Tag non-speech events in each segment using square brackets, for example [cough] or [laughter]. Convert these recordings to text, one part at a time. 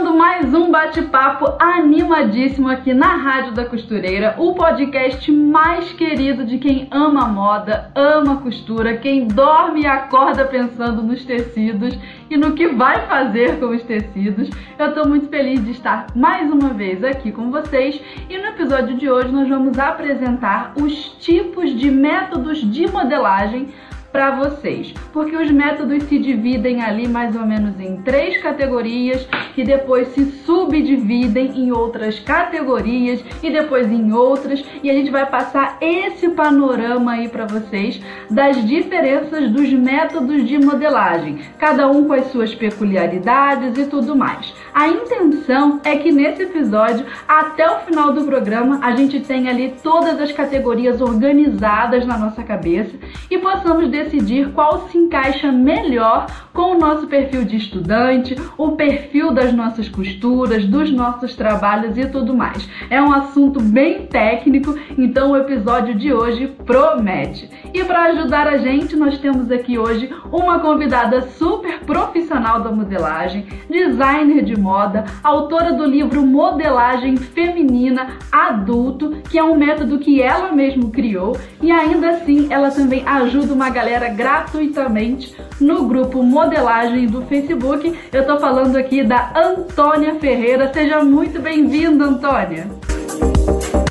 Começando mais um bate-papo animadíssimo aqui na Rádio da Costureira, o podcast mais querido de quem ama moda, ama costura, quem dorme e acorda pensando nos tecidos e no que vai fazer com os tecidos. Eu estou muito feliz de estar mais uma vez aqui com vocês e no episódio de hoje nós vamos apresentar os tipos de métodos de modelagem para vocês, porque os métodos se dividem ali mais ou menos em três categorias que depois se subdividem em outras categorias e depois em outras e a gente vai passar esse panorama aí para vocês das diferenças dos métodos de modelagem, cada um com as suas peculiaridades e tudo mais. A intenção é que nesse episódio, até o final do programa, a gente tenha ali todas as categorias organizadas na nossa cabeça e possamos decidir qual se encaixa melhor com o nosso perfil de estudante, o perfil das nossas costuras, dos nossos trabalhos e tudo mais. É um assunto bem técnico, então o episódio de hoje promete. E para ajudar a gente, nós temos aqui hoje uma convidada super profissional da modelagem, designer de moda, autora do livro Modelagem Feminina Adulto, que é um método que ela mesma criou, e ainda assim ela também ajuda uma galera gratuitamente no grupo Modelagem do Facebook. Eu tô falando aqui da Antônia Ferreira. Seja muito bem-vinda, Antônia.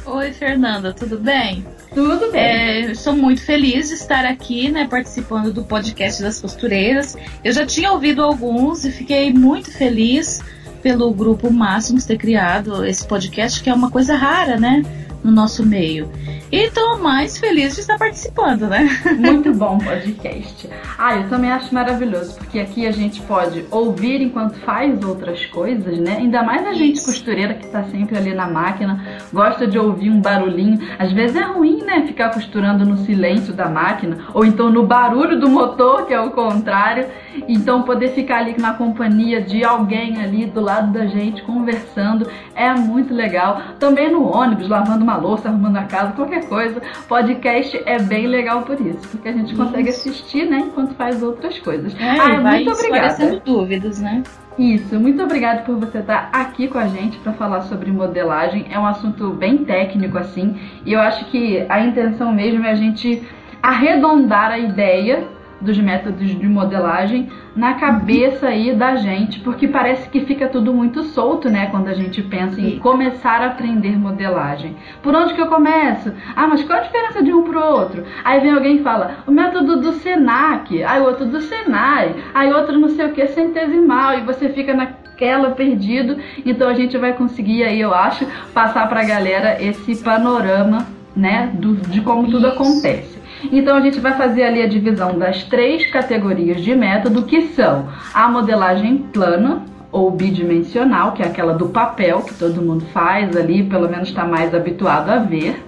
Oi, Fernanda, tudo bem? Tudo bem. É, sou muito feliz de estar aqui, né, participando do podcast das costureiras. Eu já tinha ouvido alguns e fiquei muito feliz pelo grupo Máximos ter criado esse podcast, que é uma coisa rara, né? No nosso meio. E estou mais feliz de estar participando, né? [laughs] Muito bom podcast. Ah, eu também acho maravilhoso, porque aqui a gente pode ouvir enquanto faz outras coisas, né? Ainda mais a gente costureira que está sempre ali na máquina, gosta de ouvir um barulhinho. Às vezes é ruim, né? Ficar costurando no silêncio da máquina, ou então no barulho do motor, que é o contrário. Então poder ficar ali na companhia de alguém ali do lado da gente, conversando, é muito legal. Também no ônibus, lavando uma louça, arrumando a casa, qualquer coisa, podcast é bem legal por isso, porque a gente consegue isso. assistir, né, enquanto faz outras coisas. É, ah, muito obrigada. dúvidas, né? Isso, muito obrigada por você estar aqui com a gente para falar sobre modelagem. É um assunto bem técnico assim, e eu acho que a intenção mesmo é a gente arredondar a ideia dos métodos de modelagem na cabeça aí da gente, porque parece que fica tudo muito solto, né, quando a gente pensa em começar a aprender modelagem. Por onde que eu começo? Ah, mas qual a diferença de um pro outro? Aí vem alguém e fala, o método do Senac, aí outro do Senai, aí outro não sei o que, centesimal, e você fica naquela perdido. Então a gente vai conseguir aí, eu acho, passar pra galera esse panorama, né, do, de como tudo acontece. Então a gente vai fazer ali a divisão das três categorias de método, que são a modelagem plana, ou bidimensional, que é aquela do papel que todo mundo faz ali, pelo menos está mais habituado a ver.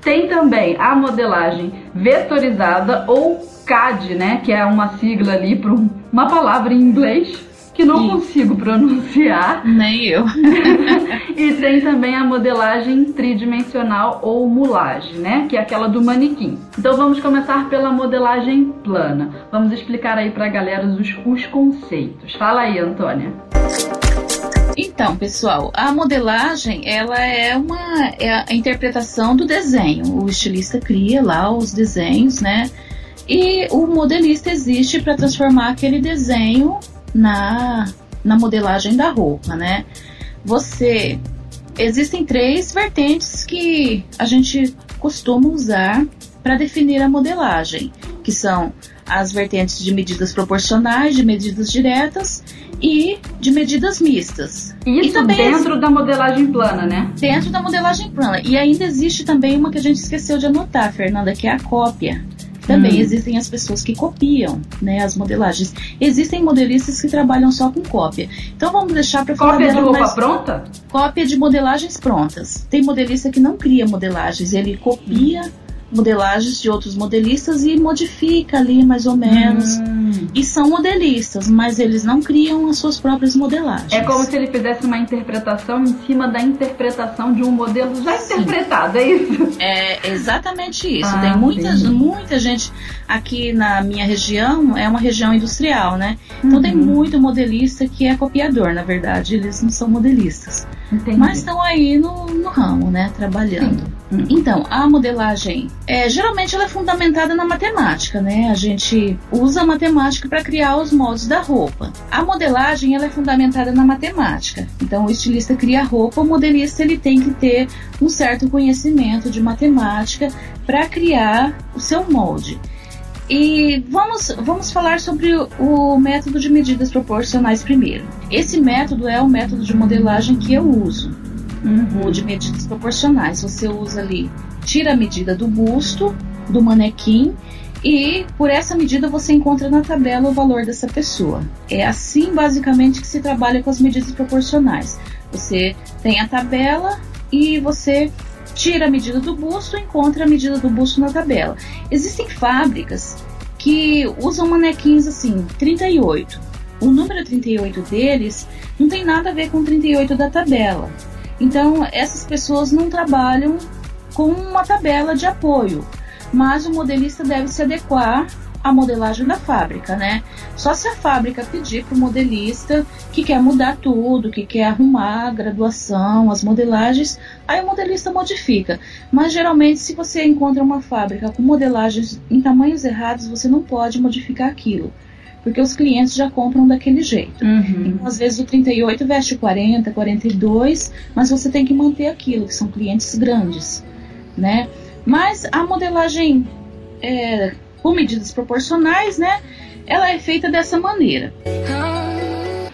Tem também a modelagem vetorizada ou CAD, né, que é uma sigla ali para uma palavra em inglês que não consigo pronunciar. Nem eu. [laughs] e tem também a modelagem tridimensional ou mulagem, né? Que é aquela do manequim. Então vamos começar pela modelagem plana. Vamos explicar aí pra galera os, os conceitos. Fala aí, Antônia. Então, pessoal, a modelagem ela é uma é a interpretação do desenho. O estilista cria lá os desenhos, né? E o modelista existe para transformar aquele desenho na, na modelagem da roupa, né? Você existem três vertentes que a gente costuma usar para definir a modelagem, que são as vertentes de medidas proporcionais, de medidas diretas e de medidas mistas. Isso também dentro da modelagem plana, né? Dentro da modelagem plana. E ainda existe também uma que a gente esqueceu de anotar, Fernanda, que é a cópia. Também hum. existem as pessoas que copiam né, as modelagens. Existem modelistas que trabalham só com cópia. Então vamos deixar para falar Cópia de roupa mais... pronta? Cópia de modelagens prontas. Tem modelista que não cria modelagens, ele copia modelagens de outros modelistas e modifica ali mais ou menos. Hum. E são modelistas, mas eles não criam as suas próprias modelagens. É como se ele fizesse uma interpretação em cima da interpretação de um modelo já sim. interpretado, é isso? É exatamente isso. Ah, Tem muita, muita gente aqui na minha região, é uma região industrial, né? Então uhum. tem muito modelista que é copiador, na verdade, eles não são modelistas. Entendi. Mas estão aí no, no ramo, né? Trabalhando. Sim. Então, a modelagem, é, geralmente ela é fundamentada na matemática, né? A gente usa a matemática para criar os moldes da roupa. A modelagem ela é fundamentada na matemática. Então, o estilista cria a roupa, o modelista ele tem que ter um certo conhecimento de matemática para criar o seu molde. E vamos, vamos falar sobre o, o, método de medidas proporcionais primeiro. Esse método é o método de modelagem que eu uso uhum. de medidas proporcionais. Você usa ali, tira a medida do busto, do manequim, e por essa medida você encontra na tabela o valor dessa pessoa. É assim basicamente que se trabalha com as medidas proporcionais. Você tem a tabela e você tira a medida do busto encontra a medida do busto na tabela. Existem fábricas que usam manequins assim, 38. O número 38 deles não tem nada a ver com 38 da tabela. Então, essas pessoas não trabalham com uma tabela de apoio, mas o modelista deve se adequar à modelagem da fábrica, né? Só se a fábrica pedir para o modelista que quer mudar tudo, que quer arrumar a graduação, as modelagens, aí o modelista modifica. Mas geralmente, se você encontra uma fábrica com modelagens em tamanhos errados, você não pode modificar aquilo porque os clientes já compram daquele jeito. Uhum. Então, às vezes o 38 veste 40, 42, mas você tem que manter aquilo, que são clientes grandes, né? Mas a modelagem é, com medidas proporcionais, né? Ela é feita dessa maneira.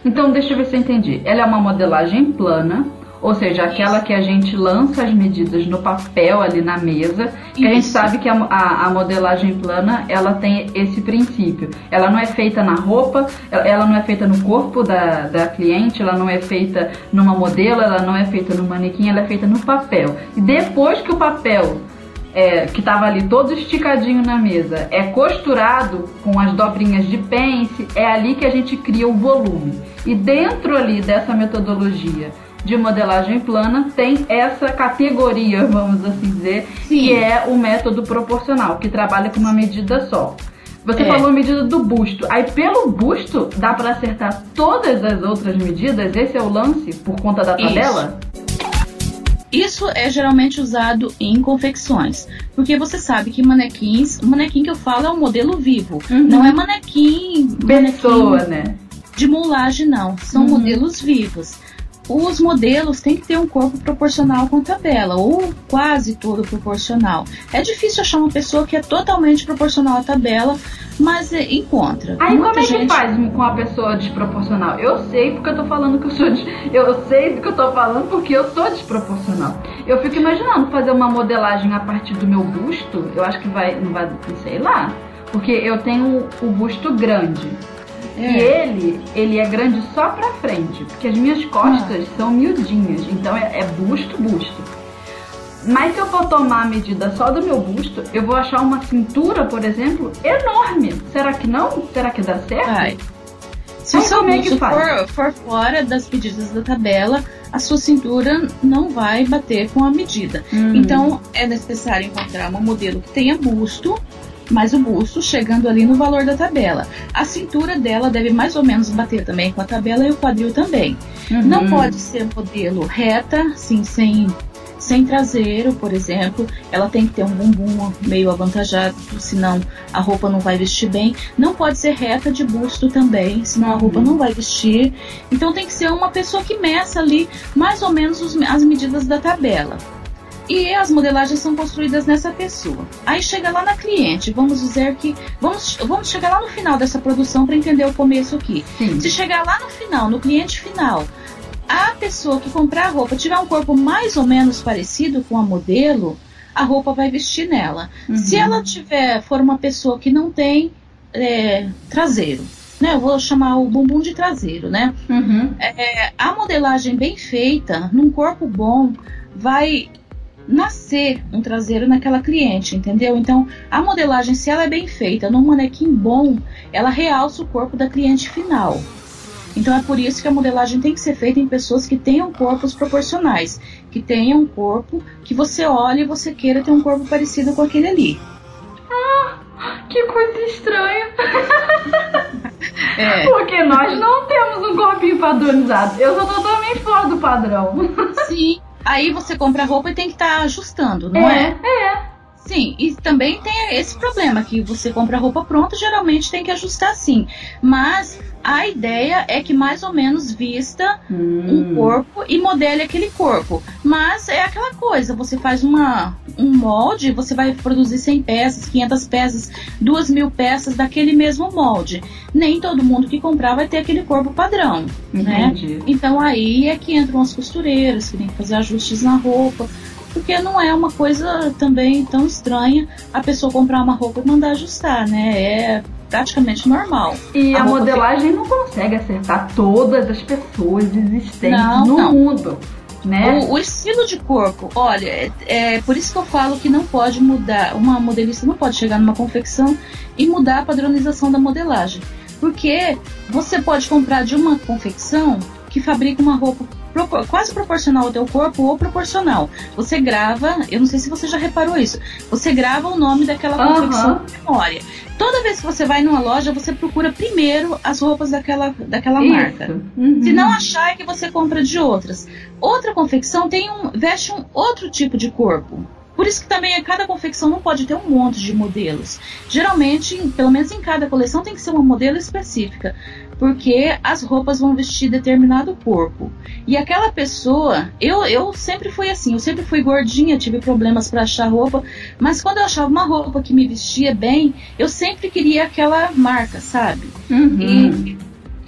Então, deixa eu ver se eu entendi. Ela é uma modelagem plana, ou seja, aquela que a gente lança as medidas no papel ali na mesa, que a gente sabe que a, a, a, modelagem plana ela tem esse princípio. Ela não é feita na roupa, ela não é feita no corpo da, da cliente, ela não é feita numa modelo, ela não é feita no manequim, ela é feita no papel. E depois que o papel é, que estava ali todo esticadinho na mesa é costurado com as dobrinhas de pence, é ali que a gente cria o volume. E dentro ali dessa metodologia de modelagem plana tem essa categoria, vamos assim dizer, Sim. que é o método proporcional, que trabalha com uma medida só. Você é. falou a medida do busto. Aí pelo busto dá para acertar todas as outras medidas? Esse é o lance por conta da tabela? Isso. Isso é geralmente usado em confecções, porque você sabe que manequins, o manequim que eu falo é um modelo vivo, uhum. não é manequim, pessoa, manequim né? De mulagem não, são uhum. modelos vivos os modelos têm que ter um corpo proporcional com a tabela, ou quase todo proporcional. É difícil achar uma pessoa que é totalmente proporcional à tabela, mas é, encontra. Aí Muita como é gente... que faz com a pessoa desproporcional? Eu sei porque eu tô falando que eu sou de... eu sei do que eu tô falando porque eu sou desproporcional. Eu fico imaginando fazer uma modelagem a partir do meu busto, eu acho que vai, não vai, sei lá, porque eu tenho o busto grande. É. E ele, ele é grande só pra frente, porque as minhas costas ah. são miudinhas, então é, é busto, busto. Mas se eu for tomar a medida só do meu busto, eu vou achar uma cintura, por exemplo, enorme. Será que não? Será que dá certo? Ai. Se o seu busto for, for fora das medidas da tabela, a sua cintura não vai bater com a medida. Hum. Então é necessário encontrar um modelo que tenha busto mas o busto chegando ali no valor da tabela. A cintura dela deve mais ou menos bater também com a tabela e o quadril também. Uhum. Não pode ser modelo reta, sim, sem sem traseiro, por exemplo, ela tem que ter um bumbum meio avantajado, senão a roupa não vai vestir bem. Não pode ser reta de busto também, senão a roupa uhum. não vai vestir. Então tem que ser uma pessoa que meça ali mais ou menos os, as medidas da tabela. E as modelagens são construídas nessa pessoa. Aí chega lá na cliente, vamos dizer que. Vamos, vamos chegar lá no final dessa produção para entender o começo aqui. Sim. Se chegar lá no final, no cliente final, a pessoa que comprar a roupa tiver um corpo mais ou menos parecido com a modelo, a roupa vai vestir nela. Uhum. Se ela tiver, for uma pessoa que não tem é, traseiro, né? Eu vou chamar o bumbum de traseiro, né? Uhum. É, a modelagem bem feita, num corpo bom, vai nascer um traseiro naquela cliente, entendeu? Então, a modelagem, se ela é bem feita, num manequim bom, ela realça o corpo da cliente final. Então é por isso que a modelagem tem que ser feita em pessoas que tenham corpos proporcionais, que tenham um corpo que você olhe e você queira ter um corpo parecido com aquele ali. Ah, que coisa estranha. É. [laughs] Porque nós não temos um corpinho padronizado. Eu sou totalmente fora do padrão. Sim. Aí você compra roupa e tem que estar tá ajustando, não é? É. é. Sim, e também tem esse problema que você compra roupa pronta, geralmente tem que ajustar sim. Mas a ideia é que mais ou menos vista hum. um corpo e modele aquele corpo. Mas é aquela coisa, você faz uma, um molde, você vai produzir 100 peças, 500 peças, 2 mil peças daquele mesmo molde. Nem todo mundo que comprar vai ter aquele corpo padrão, né? Entendi. né? Então aí é que entram as costureiras, que tem que fazer ajustes na roupa porque não é uma coisa também tão estranha a pessoa comprar uma roupa e mandar ajustar, né? É praticamente normal. E a, a modelagem fica... não consegue acertar todas as pessoas existentes não, no não. mundo. Né? O, o, estilo de corpo, olha, é, é, por isso que eu falo que não pode mudar, uma modelista não pode chegar numa confecção e mudar a padronização da modelagem. Porque você pode comprar de uma confecção que fabrica uma roupa quase proporcional ao teu corpo ou proporcional. Você grava, eu não sei se você já reparou isso, você grava o nome daquela confecção uhum. memória. Toda vez que você vai numa loja, você procura primeiro as roupas daquela, daquela marca. Uhum. Se não achar, é que você compra de outras. Outra confecção tem um, veste um outro tipo de corpo. Por isso que também a cada confecção não pode ter um monte de modelos. Geralmente, pelo menos em cada coleção, tem que ser uma modelo específica porque as roupas vão vestir determinado corpo. E aquela pessoa, eu, eu sempre fui assim, eu sempre fui gordinha, tive problemas para achar roupa, mas quando eu achava uma roupa que me vestia bem, eu sempre queria aquela marca, sabe? Uhum. E,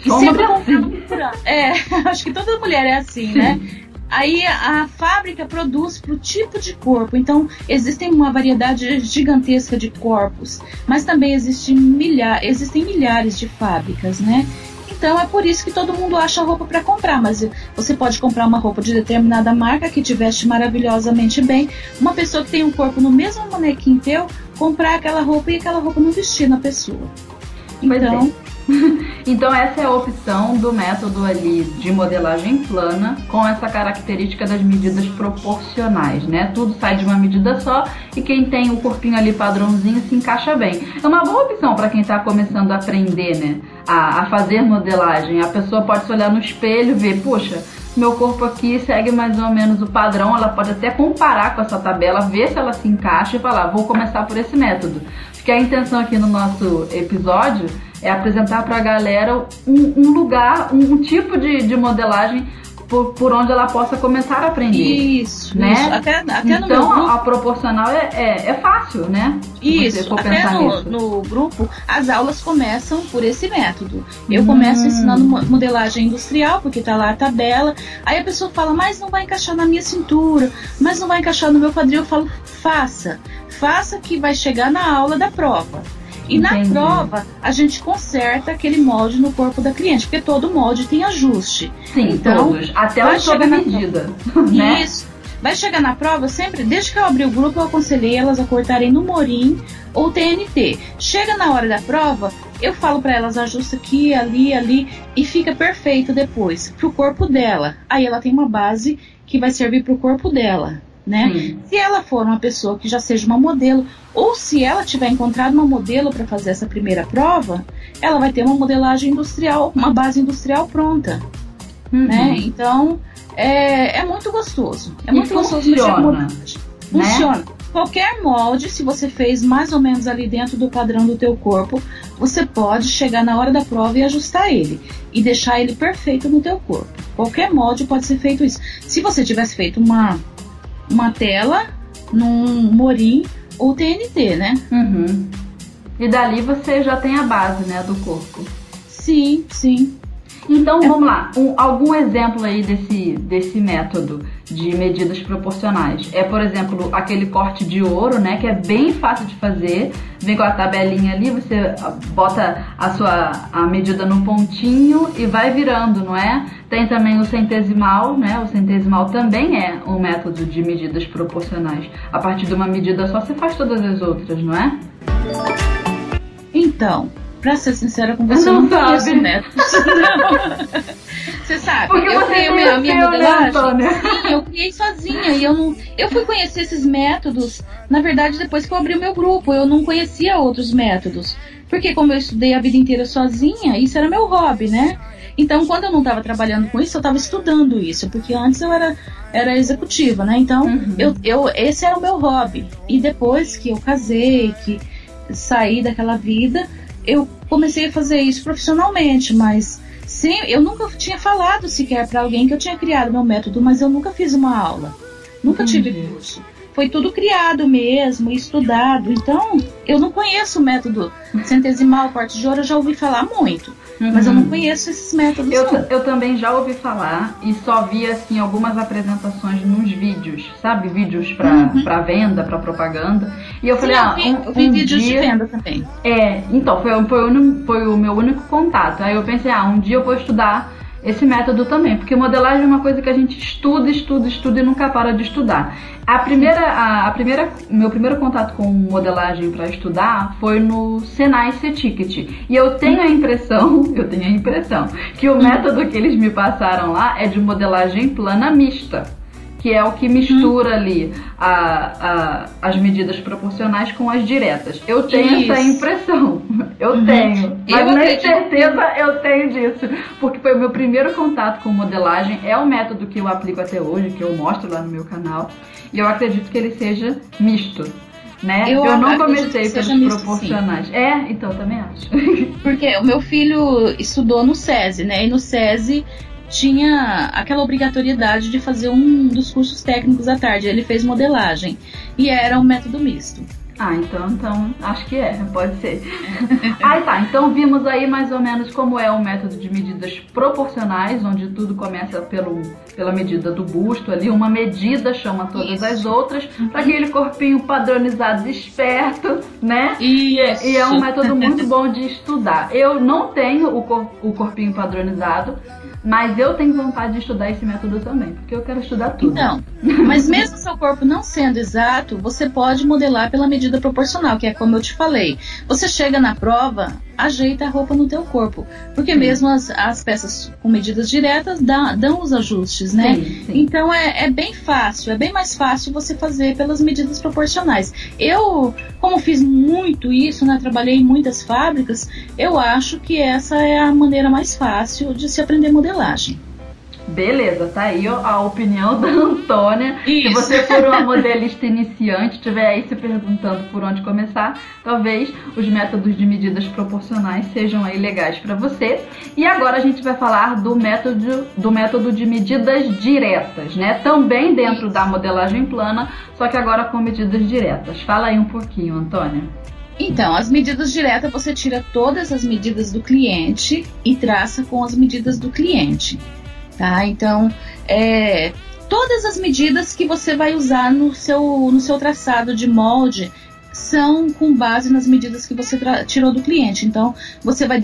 e sempre assim. É, [laughs] acho que toda mulher é assim, né? [laughs] Aí a fábrica produz para o tipo de corpo. Então existem uma variedade gigantesca de corpos, mas também existem, milha existem milhares de fábricas, né? Então é por isso que todo mundo acha roupa para comprar, mas você pode comprar uma roupa de determinada marca que te veste maravilhosamente bem. Uma pessoa que tem um corpo no mesmo manequim teu, comprar aquela roupa e aquela roupa não vestir na pessoa. Então, [laughs] então essa é a opção do método ali de modelagem plana com essa característica das medidas proporcionais, né? Tudo sai de uma medida só e quem tem o corpinho ali padrãozinho se encaixa bem. É uma boa opção para quem está começando a aprender, né? A, a fazer modelagem. A pessoa pode se olhar no espelho ver, puxa, meu corpo aqui segue mais ou menos o padrão, ela pode até comparar com essa tabela, ver se ela se encaixa e falar, vou começar por esse método. Porque a intenção aqui no nosso episódio é apresentar para a galera um, um lugar, um, tipo de, de modelagem por, por, onde ela possa começar a aprender. Isso, né? Isso. Até, até então, a proporcional é, é, é, fácil, né? Isso, até no, no, grupo as aulas começam por esse método. Eu hum. começo ensinando modelagem industrial, porque tá lá a tabela. Aí a pessoa fala, mas não vai encaixar na minha cintura, mas não vai encaixar no meu quadril. Eu falo, faça. Faça que vai chegar na aula da prova. E Entendi. na prova, a gente conserta aquele molde no corpo da cliente, porque todo molde tem ajuste. Sim, então, todos. Até o sob medida. Né? Isso. Vai chegar na prova, sempre, desde que eu abri o grupo, eu aconselhei elas a cortarem no morim ou TNT. Chega na hora da prova, eu falo para elas, ajusta aqui, ali, ali, e fica perfeito depois, pro corpo dela. Aí ela tem uma base que vai servir pro corpo dela né? Sim. Se ela for uma pessoa que já seja uma modelo, ou se ela tiver encontrado uma modelo para fazer essa primeira prova, ela vai ter uma modelagem industrial, uma base industrial pronta, uhum. né? Então é, é muito gostoso, é e muito gostoso mexer com modelagem. Né? Funciona. Qualquer molde, se você fez mais ou menos ali dentro do padrão do teu corpo, você pode chegar na hora da prova e ajustar ele e deixar ele perfeito no teu corpo. Qualquer molde pode ser feito isso. Se você tivesse feito uma uma tela num Morim ou TNT, né? Uhum. E dali você já tem a base, né, do corpo. Sim, sim. Então vamos lá, um, algum exemplo aí desse, desse método de medidas proporcionais. É, por exemplo, aquele corte de ouro, né, que é bem fácil de fazer. Vem com a tabelinha ali, você bota a sua a medida no pontinho e vai virando, não é? Tem também o centesimal, né? O centesimal também é um método de medidas proporcionais. A partir de uma medida só você faz todas as outras, não é? Então, pra ser sincera com você, eu não, [laughs] não conheço métodos. Você sabe, Porque eu criei a minha né, modelagem. Sim, eu criei sozinha e eu não. Eu fui conhecer esses métodos, na verdade, depois que eu abri o meu grupo. Eu não conhecia outros métodos. Porque como eu estudei a vida inteira sozinha, isso era meu hobby, né? Então, quando eu não estava trabalhando com isso, eu estava estudando isso, porque antes eu era, era executiva, né? Então, Uhum. eu, eu, esse era o meu hobby. E depois que eu casei, que saí daquela vida, eu comecei a fazer isso profissionalmente, mas sim, eu nunca tinha falado sequer para alguém que eu tinha criado meu método, mas eu nunca fiz uma aula, nunca tive Entendi. curso. Foi tudo criado mesmo, estudado. Então, eu não conheço o método centesimal, corte de ouro, eu já ouvi falar muito, mas eu não conheço esses métodos. Uhum. Eu, eu também já ouvi falar e só vi assim algumas apresentações nos vídeos, sabe? Vídeos pra, Uhum. pra venda, pra propaganda. E eu Sim, falei, eu ah, vi, um, eu vi um vídeos dia... de venda também. É, então, foi, foi, foi o meu único contato. Aí eu pensei, ah, um dia eu vou estudar esse método também, porque modelagem é uma coisa que a gente estuda, estuda, estuda e nunca para de estudar. A primeira, a, a primeira, meu primeiro contato com modelagem para estudar foi no Senai C-Ticket. E eu tenho a impressão, [laughs] eu tenho a impressão, que o método que eles me passaram lá é de modelagem plana mista que é o que mistura ali a, a- as medidas proporcionais com as diretas. Eu tenho essa Isso. impressão. [laughs] Eu Uhum. tenho. Mas Eu nem certeza eu tenho disso. Porque foi o meu primeiro contato com modelagem. É o método que eu aplico até hoje, que eu mostro lá no meu canal. E eu acredito que ele seja misto. Né? Eu não acredito comecei pelos proporcionais. É, então eu também acho. Porque o meu filho estudou no SESI, né? E no SESI tinha aquela obrigatoriedade de fazer um dos cursos técnicos à tarde. Ele fez modelagem. E era um método misto. Ah, então, então acho que é, pode ser. [laughs] aí tá, então vimos aí mais ou menos como é o método de medidas proporcionais, onde tudo começa pelo, pela medida do busto ali, uma medida chama todas Isso. as outras, para aquele corpinho padronizado esperto, né? E, E é um método muito bom de estudar. Eu não tenho o, cor- o corpinho padronizado, mas eu tenho vontade de estudar esse método também, porque eu quero estudar tudo. Então, mas mesmo seu corpo não sendo exato, você pode modelar pela medida proporcional, que é como eu te falei. Você chega na prova, ajeita a roupa no teu corpo, porque mesmo as, as peças com medidas diretas dá- dão os ajustes, né? Sim, sim. Então é, é bem fácil, é bem mais fácil você fazer pelas medidas proporcionais. Eu, como fiz muito isso, né, trabalhei em muitas fábricas, eu acho que essa é a maneira mais fácil de se aprender modelagem. Beleza, tá aí a opinião da Antônia. Se Isso. você for uma modelista iniciante, estiver aí se perguntando por onde começar, talvez os métodos de medidas proporcionais sejam aí legais para você. E agora a gente vai falar do método, do método de medidas diretas, né? Também dentro da modelagem plana, só que agora com medidas diretas. Fala aí um pouquinho, Antônia. Então, as medidas diretas você tira todas as medidas do cliente e traça com as medidas do cliente, tá? Então, é, todas as medidas que você vai usar no seu, no seu traçado de molde são com base nas medidas que você tirou do cliente. Então, você vai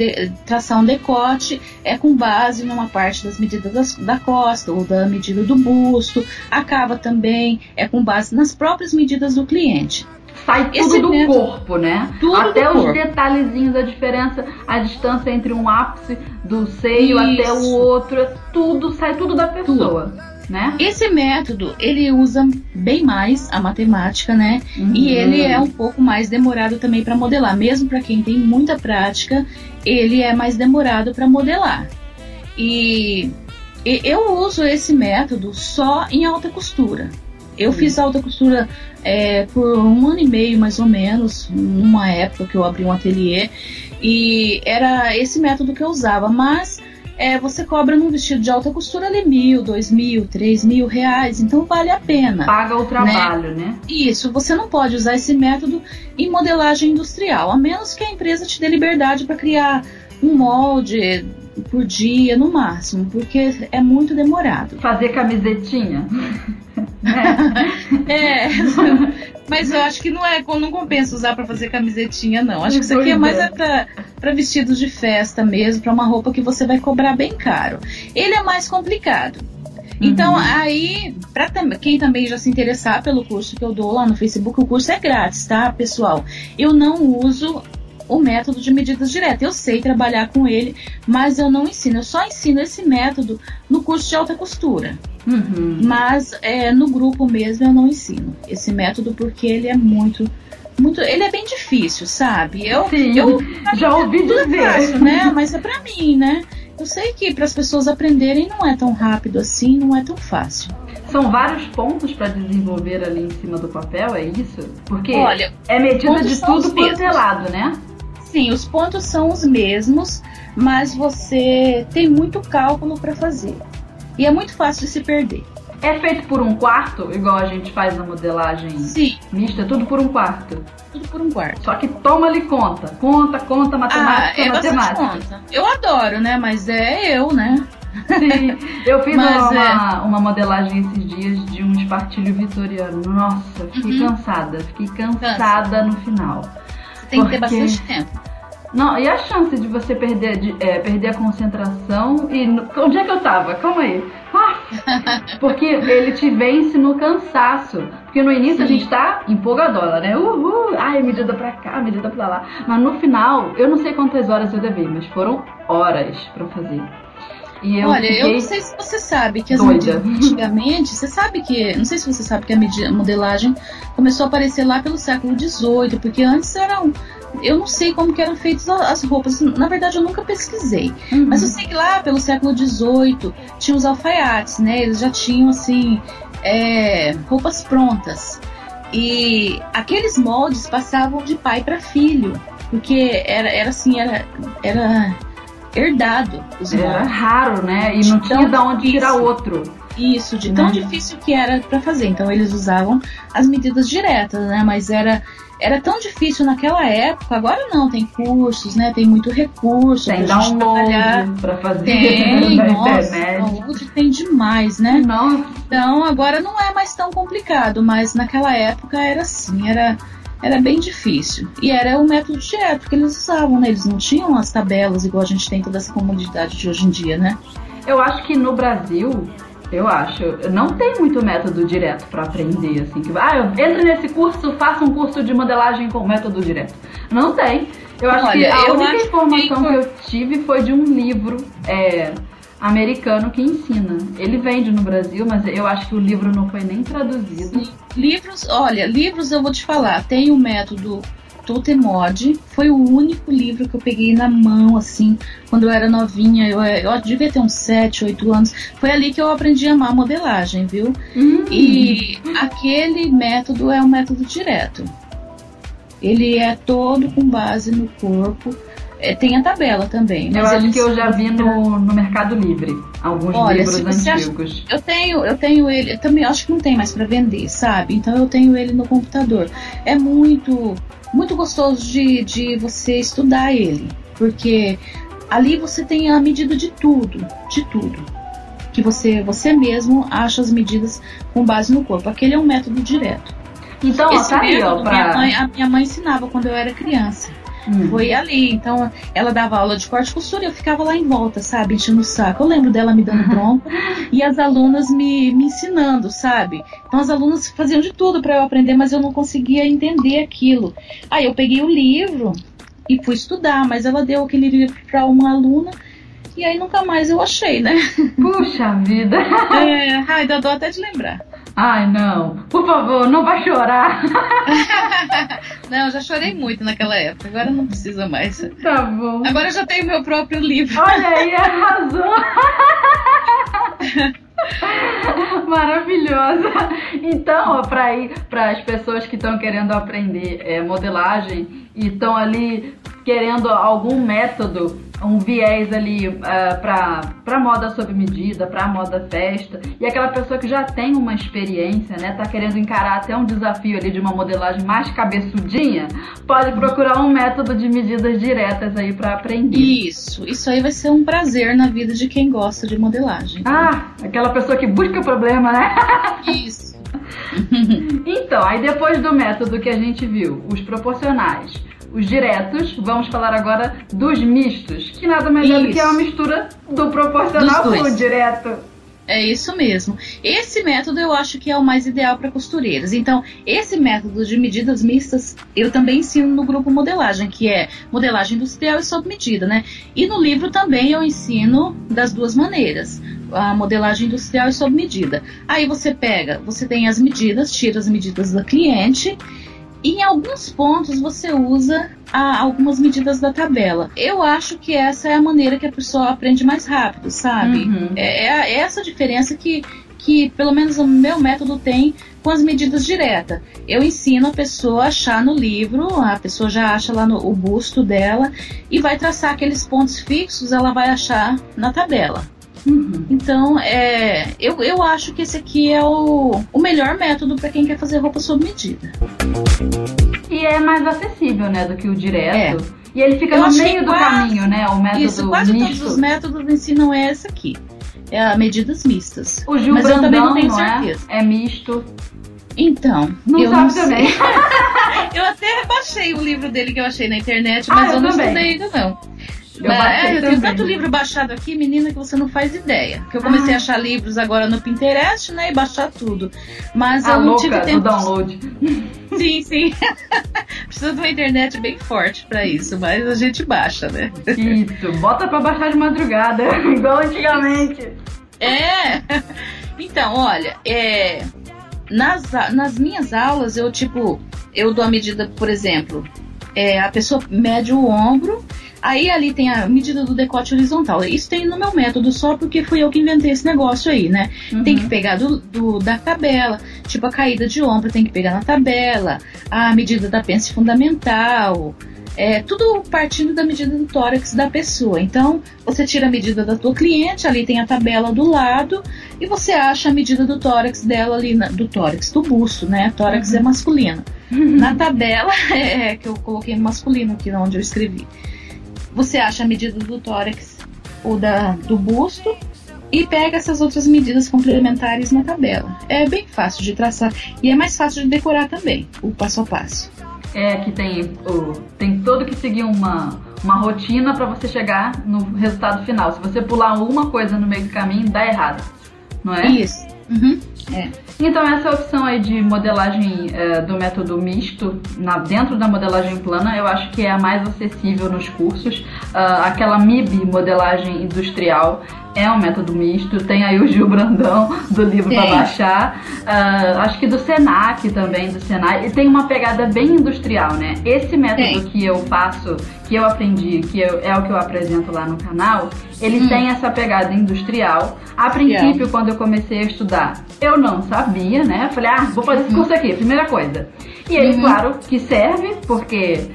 traçar um decote, é com base numa parte das medidas das- da costa ou da medida do busto. A cava também é com base nas próprias medidas do cliente. Sai tudo Esse do método- corpo, né? Tudo até os corpo. detalhezinhos, a diferença, a distância entre um ápice do seio Isso. até o outro, tudo sai tudo da pessoa, né? Esse método, ele usa bem mais a matemática, né? Uhum. E ele é um pouco mais demorado também para modelar. Mesmo para quem tem muita prática, ele é mais demorado para modelar. E e- eu uso esse método só em alta costura. Eu fiz alta costura é, por um ano e meio, mais ou menos, numa época que eu abri um ateliê, e era esse método que eu usava, mas é, você cobra num vestido de alta costura ali mil, dois mil, três mil reais, então vale a pena. paga o trabalho, né? Isso, você não pode usar esse método em modelagem industrial, a menos que a empresa te dê liberdade para criar um molde por dia no máximo, porque é muito demorado. Fazer camisetinha? [laughs] é. [laughs] Mas eu acho que não é, não compensa usar para fazer camisetinha, não. Acho que isso aqui é mais é para vestidos de festa mesmo, para uma roupa que você vai cobrar bem caro. Ele é mais complicado. Então, uhum. aí, para quem também já se interessar pelo curso que eu dou lá no Facebook, o curso é grátis, tá, pessoal? Eu não uso o método de medidas diretas. Eu sei trabalhar com ele, mas eu não ensino. Eu só ensino esse método no curso de alta costura. Uhum. Mas é, no grupo mesmo eu não ensino esse método porque ele é muito muito, ele é bem difícil, sabe? Eu, Sim, eu [laughs] já ouvi dizer, é fácil, né? Mas é para mim, né? Eu sei que para as pessoas aprenderem não é tão rápido assim, não é tão fácil. São vários pontos para desenvolver ali em cima do papel, é isso? Porque Olha, é medida de tudo quanto é lado, né? Sim, os pontos são os mesmos, mas você tem muito cálculo para fazer. E é muito fácil de se perder. É feito por um quarto, igual a gente faz na modelagem Sim. mista, tudo por um quarto. Tudo por um quarto. Só que toma ali conta. Conta, conta, matemática, ah, é matemática. Conta. Eu adoro, né? Mas é eu, né? Sim, eu fiz uma, é... uma, modelagem esses dias de um espartilho vitoriano. Nossa, fiquei uhum. cansada. Fiquei cansada Cansa. no final. Tem porque... que ter bastante tempo. Não, e a chance de você perder, de, é, perder a concentração e. Onde é que eu tava? Calma aí. Ah, [laughs] porque ele te vence no cansaço. Porque no início Sim. a gente tá empolgadora, né? Uhul! Ai, medida pra cá, medida pra lá. Mas no final, eu não sei quantas horas eu levei, mas foram horas pra fazer. Eu Olha, eu não sei se você sabe que as medidas, antigamente, você sabe que, não sei se você sabe que a modelagem começou a aparecer lá pelo século XVIII, porque antes eram eu não sei como que eram feitas as roupas. Na verdade, eu nunca pesquisei. Uhum. Mas eu sei que lá pelo século XVIII tinha os alfaiates, né? Eles já tinham assim é, roupas prontas. E aqueles moldes passavam de pai para filho, porque era, era assim, era, era herdado os moldes. Era raro, né? E não tinha de onde tirar outro. Isso, de tão né? difícil que era para fazer. Então eles usavam as medidas diretas, né? Mas era era tão difícil naquela época, agora não, tem cursos, né? Tem muito recurso tem trabalhar. Pra fazer tem, [laughs] nossa, download tem demais, né? Nossa. Então agora não é mais tão complicado, mas naquela época era assim, era era bem difícil. E era o método direto que eles usavam, né? Eles não tinham as tabelas igual a gente tem toda essa comodidade de hoje em dia, né? Eu acho que no Brasil eu acho. Não tem muito método direto para aprender, assim. Que, ah, entre nesse curso, faça um curso de modelagem com método direto. Não tem. Eu acho Olha, que a única informação que, que, eu tive foi de um livro é, americano que ensina. Ele vende no Brasil, mas eu acho que o livro não foi nem traduzido. Sim. Livros, olha, livros eu vou te falar. Tem o método Totemod foi o único livro que eu peguei na mão, assim, quando eu era novinha. Eu, eu devia ter uns 7, 8 anos. Foi ali que eu aprendi a amar modelagem, viu? Hum. E aquele método é um método direto. Ele é todo com base no corpo. É, tem a tabela também. eu acho que eu já vi no, no Mercado Livre alguns Olha, livros antigos. Acha, eu tenho, eu tenho ele. Eu também acho que não tem mais para vender, sabe? Então eu tenho ele no computador. É muito muito gostoso de, de você estudar ele, porque ali você tem a medida de tudo, de tudo. Que você, você mesmo acha as medidas com base no corpo. Aquele é um método direto. Então, Esse tá método, aí, ó, pra... minha mãe, a minha mãe ensinava quando eu era criança. Hum. Foi ali. Então, ela dava aula de corte e costura e eu ficava lá em volta, sabe? Enchendo o saco. Eu lembro dela me dando [laughs] bronca e as alunas me, me ensinando, sabe? Então, as alunas faziam de tudo para eu aprender, mas eu não conseguia entender aquilo. Aí, eu peguei o livro e fui estudar, mas ela deu aquele livro para uma aluna. E aí nunca mais eu achei, né? Puxa vida! [laughs] É, ai, dá dó até de lembrar. Ai, não. Por favor, não vai chorar. [laughs] não, já chorei muito naquela época. Agora não precisa mais. Tá bom. Agora eu já tenho meu próprio livro. Olha aí, [laughs] arrasou. [laughs] Maravilhosa. Então, para ir para as pessoas que estão querendo aprender é, modelagem e estão ali querendo algum método um viés ali uh, pra, pra moda sob medida, pra moda festa. E aquela pessoa que já tem uma experiência, né? Tá querendo encarar até um desafio ali de uma modelagem mais cabeçudinha, pode procurar um método de medidas diretas aí para aprender. Isso, isso aí vai ser um prazer na vida de quem gosta de modelagem. Ah, aquela pessoa que busca o problema, né? [laughs] Isso. [laughs] então, aí depois do método que a gente viu, os proporcionais, os diretos, vamos falar agora dos mistos, que nada mais é do que uma mistura do proporcional com o direto. É isso mesmo. Esse método eu acho que é o mais ideal para costureiras. Então, esse método de medidas mistas eu também ensino no grupo modelagem, que é modelagem industrial e sob medida, né? E no livro também eu ensino das duas maneiras a modelagem industrial e sob medida. Aí você pega, você tem as medidas, tira as medidas da cliente e em alguns pontos você usa a, algumas medidas da tabela. Eu acho que essa é a maneira que a pessoa aprende mais rápido, sabe? Uhum. É, é, essa diferença que, que, pelo menos, o meu método tem com as medidas diretas. Eu ensino a pessoa a achar no livro, a pessoa já acha lá no o busto dela e vai traçar aqueles pontos fixos, ela vai achar na tabela. Uhum. Então, é, eu, eu acho que esse aqui é o, o melhor método para quem quer fazer roupa sob medida. E é mais acessível, né, do que o direto. É. E ele fica eu no meio do quase, caminho, né? O método Isso, quase misto. todos os métodos ensinam essa aqui. É a medidas mistas. O Gil Mas Brandão, eu também não tenho não é? certeza. É? é misto. Então, não eu sabe não também. [laughs] eu até baixei o livro dele que eu achei na internet, mas ah, eu, eu não estudei ainda não. Eu, é, eu tenho tanto livro baixado aqui, menina, que você não faz ideia. Que eu comecei ah. a achar livros agora no Pinterest, né? E baixar tudo. Mas a eu não tive tempo. Do download. [laughs] Sim, sim. [laughs] Precisa de uma internet bem forte para isso, mas a gente baixa, né? Isso, bota para baixar de madrugada, [laughs] igual antigamente. É. Então, olha, é, nas, nas minhas aulas eu tipo, eu dou a medida, por exemplo, é, a pessoa mede o ombro Aí ali tem a medida do decote horizontal. Isso tem no meu método só porque fui eu que inventei esse negócio aí, né? Uhum. Tem que pegar do, do, da tabela, tipo a caída de ombro tem que pegar na tabela, a medida da pence fundamental, é tudo partindo da medida do tórax da pessoa. Então, você tira a medida da tua cliente, ali tem a tabela do lado, e você acha a medida do tórax dela ali, na, do tórax, do busto, né? Tórax é uhum. é masculino. Uhum. [laughs] Na tabela, [laughs] é, que eu coloquei no masculino aqui onde eu escrevi você acha a medida do tórax ou da, do busto e pega essas outras medidas complementares na tabela. É bem fácil de traçar e é mais fácil de decorar também, o passo a passo. É que tem, tem todo que seguir uma, uma rotina para você chegar no resultado final. Se você pular uma coisa no meio do caminho, dá errado, não é? Isso. Uhum. É. Então essa opção aí de modelagem é, do método misto na, dentro da modelagem plana eu acho que é a mais acessível nos cursos. Uh, aquela MIB modelagem industrial é um método misto. Tem aí o Gil Brandão do livro para baixar. Uh, acho que do Senac também, do Senai. E tem uma pegada bem industrial, né? Esse método que eu faço, que eu aprendi, que eu, é o que eu apresento lá no canal, ele hum. tem essa pegada industrial. A princípio, quando eu comecei a estudar, eu não sabia, né? Falei, ah, vou fazer esse curso aqui, primeira coisa. E aí, uhum. claro, que serve, porque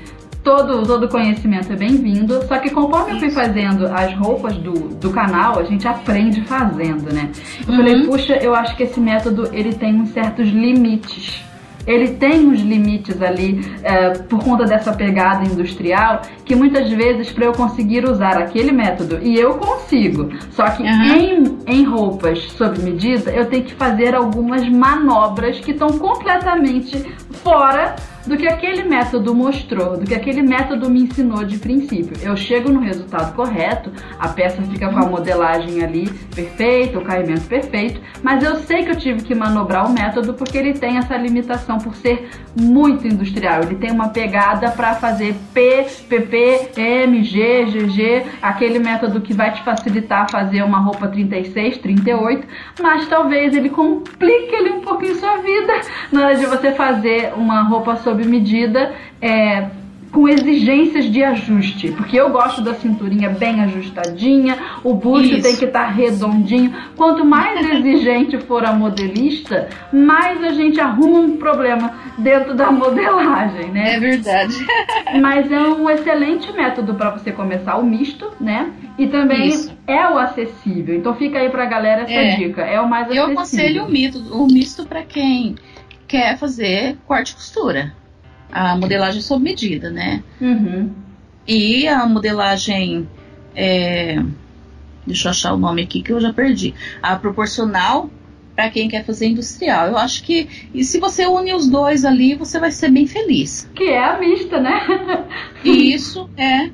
todo, todo conhecimento é bem-vindo, só que conforme eu fui fazendo as roupas do, do canal, a gente aprende fazendo, né? Eu uhum. falei, puxa, eu acho que esse método ele tem uns certos limites. Ele tem uns limites ali é, por conta dessa pegada industrial que muitas vezes para eu conseguir usar aquele método e eu consigo, só que uhum. em, em roupas sob medida eu tenho que fazer algumas manobras que estão completamente fora do que aquele método mostrou, do que aquele método me ensinou de princípio. Eu chego no resultado correto, a peça fica com a modelagem ali perfeita, o caimento perfeito, mas eu sei que eu tive que manobrar o método porque ele tem essa limitação por ser muito industrial. Ele tem uma pegada para fazer P, PP, M, G, GG, aquele método que vai te facilitar fazer uma roupa 36, 38, mas talvez ele complique ele um pouquinho sua vida na hora de você fazer uma roupa sobre sob medida é, com exigências de ajuste, porque eu gosto da cinturinha bem ajustadinha, o busto Isso. tem que estar tá redondinho. Quanto mais [laughs] exigente for a modelista, mais a gente arruma um problema dentro da modelagem, né? É verdade. [laughs] Mas é um excelente método para você começar o misto, né? E também Isso. é o acessível. Então fica aí pra galera essa é. dica. É o mais acessível. Eu aconselho o, mito, o misto para quem quer fazer corte e costura a modelagem sob medida, né? Uhum. E a modelagem. É, deixa eu achar o nome aqui que eu já perdi. A proporcional para quem quer fazer industrial. Eu acho que e se você une os dois ali, você vai ser bem feliz. Que é a mista, né? [laughs] Isso é.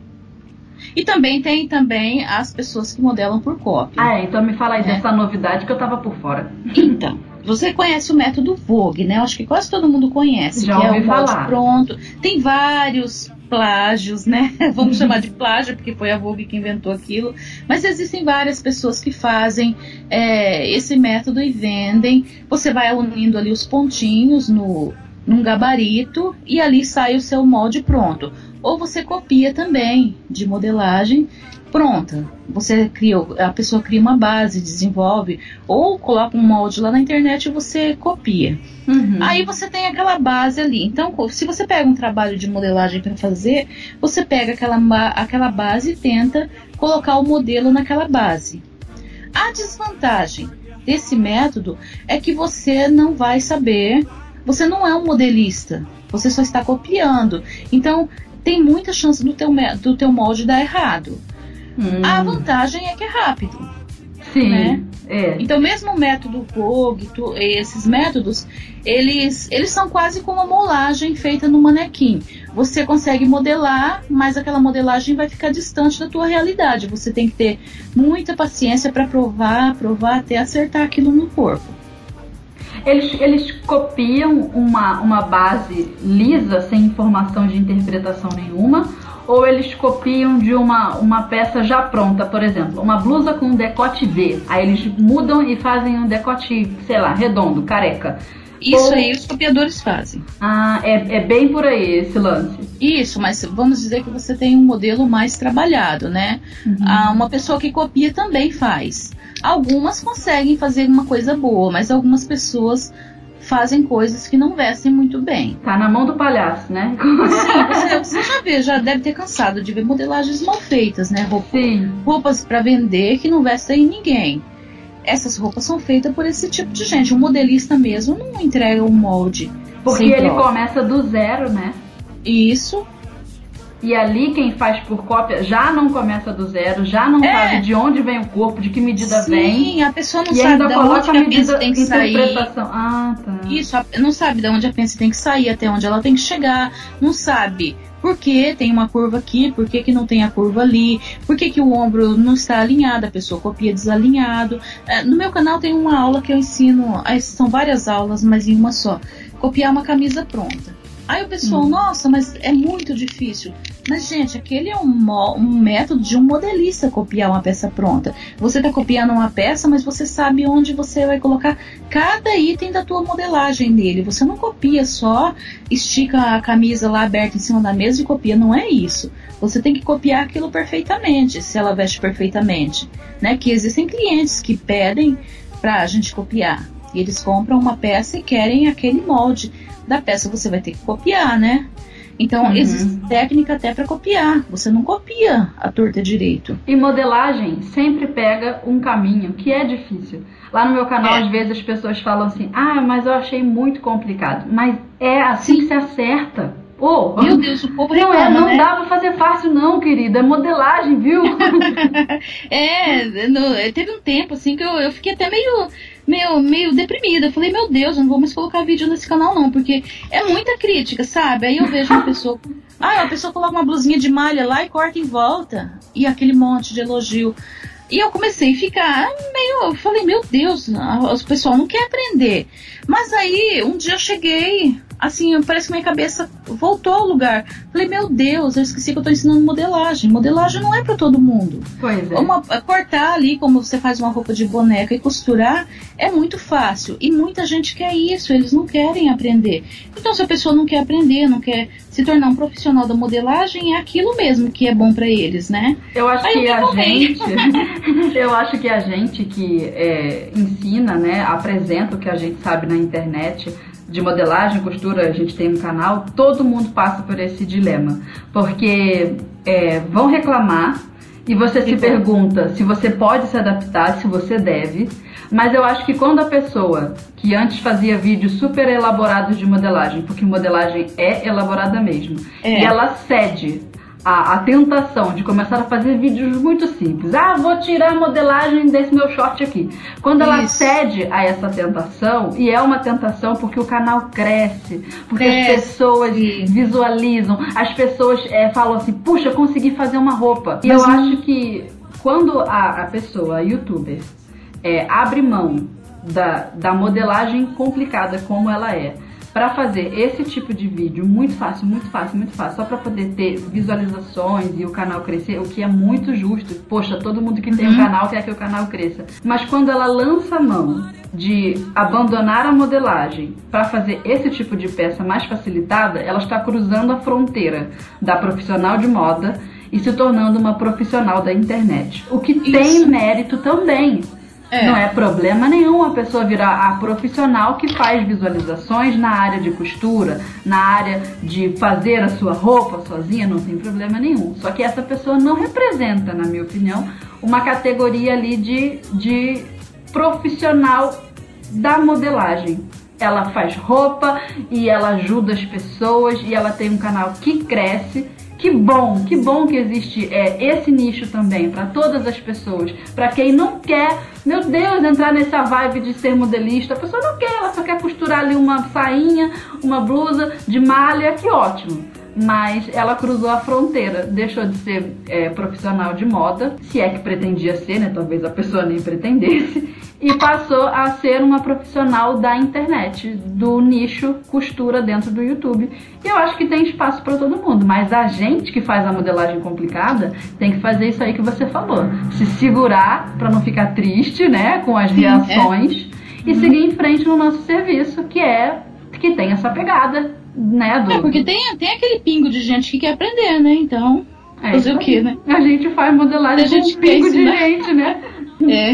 E também tem também as pessoas que modelam por cópia. Ah, é, então me fala aí é. dessa novidade que eu tava por fora. Então, [laughs] você conhece o método Vogue, né? Eu acho que quase todo mundo conhece. Já que é o falar. pronto. Tem vários plágios, né? [laughs] Vamos chamar de plágio, porque foi a Vogue que inventou aquilo. Mas existem várias pessoas que fazem é, esse método e vendem. Você vai unindo ali os pontinhos no, num gabarito e ali sai o seu molde pronto. Ou você copia também de modelagem pronta. Você cria, a pessoa cria uma base, desenvolve, ou coloca um molde lá na internet e você copia. Uhum. Aí você tem aquela base ali. Então, se você pega um trabalho de modelagem para fazer, você pega aquela, aquela base e tenta colocar o modelo naquela base. A desvantagem desse método é que você não vai saber, você não é um modelista, você só está copiando. Então, tem muita chance do teu, do teu molde dar errado. Hum. A vantagem é que é rápido. Sim. Né? É. Então, mesmo o método Vogue, esses métodos, eles, eles são quase como uma molagem feita no manequim. Você consegue modelar, mas aquela modelagem vai ficar distante da tua realidade. Você tem que ter muita paciência para provar, provar até acertar aquilo no corpo. Eles, eles copiam uma, uma base lisa, sem informação de interpretação nenhuma, ou eles copiam de uma, uma peça já pronta, por exemplo, uma blusa com um decote V. Aí eles mudam e fazem um decote, sei lá, redondo, careca. Isso aí os copiadores fazem. Ah, é, é bem por aí esse lance. Isso, mas vamos dizer que você tem um modelo mais trabalhado, né? Uhum. Ah, uma pessoa que copia também faz. Algumas conseguem fazer uma coisa boa, mas algumas pessoas fazem coisas que não vestem muito bem. Tá na mão do palhaço, né? Sim, [laughs] você, você já vê, já deve ter cansado de ver modelagens mal feitas, né? Roupa, Sim. Roupas para vender que não vestem ninguém. Essas roupas são feitas por esse tipo de gente. O modelista mesmo não entrega um molde. Porque ele começa do zero, né? Isso. E ali quem faz por cópia já não começa do zero, já não é. sabe de onde vem o corpo, de que medida Sim, vem. Sim, a pessoa não sabe de onde a medida, tem que sair. Ah, tá. Isso, não sabe de onde a pence tem que sair, até onde ela tem que chegar. Não sabe por que tem uma curva aqui, por que, que não tem a curva ali, por que, que o ombro não está alinhado, a pessoa copia desalinhado. É, no meu canal tem uma aula que eu ensino, são várias aulas, mas em uma só. Copiar uma camisa pronta. Aí o pessoal, hum. nossa, mas é muito difícil. Mas, gente, aquele é um, um, método de um modelista copiar uma peça pronta. Você está copiando uma peça, mas você sabe onde você vai colocar cada item da tua modelagem nele. Você não copia só, estica a camisa lá aberta em cima da mesa e copia. Não é isso. Você tem que copiar aquilo perfeitamente, se ela veste perfeitamente. Né? Que existem clientes que pedem para a gente copiar. E eles compram uma peça e querem aquele molde da peça. Você vai ter que copiar, né? Então, uhum. existe técnica até para copiar. Você não copia a torta direito. E modelagem sempre pega um caminho que é difícil. Lá no meu canal, é. às vezes as pessoas falam assim: ah, mas eu achei muito complicado. Mas é assim Sim. que se acerta. Oh, Meu Deus, o povo não, é, não né? dá pra fazer fácil não, querida. É modelagem, viu? [laughs] é, no, teve um tempo assim que eu, eu fiquei até meio meio, meio deprimida. Eu falei, meu Deus, eu não vou mais colocar vídeo nesse canal não, porque é muita crítica, sabe? Aí eu vejo uma pessoa. [laughs] Ah, a pessoa coloca uma blusinha de malha lá e corta em volta. E aquele monte de elogio. E eu comecei a ficar meio. Eu falei, meu Deus, o pessoal não quer aprender. Mas aí, um dia eu cheguei assim, parece que minha cabeça voltou ao lugar. Falei, meu Deus, eu esqueci que eu tô ensinando modelagem. Modelagem não é para todo mundo. Pois é. Uma, cortar ali, como você faz uma roupa de boneca e costurar, é muito fácil. E muita gente quer isso, eles não querem aprender. Então, se a pessoa não quer aprender, não quer se tornar um profissional da modelagem, é aquilo mesmo que é bom para eles, né? Eu acho Aí que eu a gente, [laughs] eu acho que a gente que é, ensina, né, apresenta o que a gente sabe na internet, de modelagem, costura, a gente tem um canal, todo mundo passa por esse dilema. Porque é, vão reclamar e você se pergunta se você pode se adaptar, se você deve. Mas eu acho que quando a pessoa que antes fazia vídeos super elaborados de modelagem, porque modelagem é elaborada mesmo, é. e ela cede a, a, tentação de começar a fazer vídeos muito simples. Ah, vou tirar a modelagem desse meu short aqui. Quando ela Isso. cede a essa tentação, e é uma tentação porque o canal cresce, porque cresce. as pessoas visualizam, as pessoas é, falam assim, puxa, consegui fazer uma roupa. E Mas eu não... acho que quando a, a pessoa, a youtuber, é, abre mão da, da modelagem complicada como ela é, para fazer esse tipo de vídeo muito fácil, muito fácil, muito fácil, só para poder ter visualizações e o canal crescer, o que é muito justo. Poxa, todo mundo que tem um uhum. canal quer que o canal cresça. Mas quando ela lança a mão de abandonar a modelagem para fazer esse tipo de peça mais facilitada, ela está cruzando a fronteira da profissional de moda e se tornando uma profissional da internet. O que Isso. tem mérito também. É. Não é problema nenhum a pessoa virar a profissional que faz visualizações na área de costura, na área de fazer a sua roupa sozinha, não tem problema nenhum. Só que essa pessoa não representa, na minha opinião, uma categoria ali de, de profissional da modelagem. Ela faz roupa e ela ajuda as pessoas e ela tem um canal que cresce que bom, que bom que existe é, esse nicho também para todas as pessoas. Para quem não quer, meu Deus, entrar nessa vibe de ser modelista, a pessoa não quer, ela só quer costurar ali uma sainha, uma blusa de malha, que ótimo mas ela cruzou a fronteira, deixou de ser é, profissional de moda, se é que pretendia ser, né? Talvez a pessoa nem pretendesse, e passou a ser uma profissional da internet, do nicho costura dentro do YouTube. E eu acho que tem espaço para todo mundo, mas a gente que faz a modelagem complicada tem que fazer isso aí que você falou, se segurar para não ficar triste, né, com as Sim, reações é. e uhum. seguir em frente no nosso serviço, que é que tem essa pegada, né, do... É, porque tem, tem aquele pingo de gente que quer aprender, né? Então, é, fazer o quê, né? A gente faz modelagem com um pingo de gente, né? [laughs] É.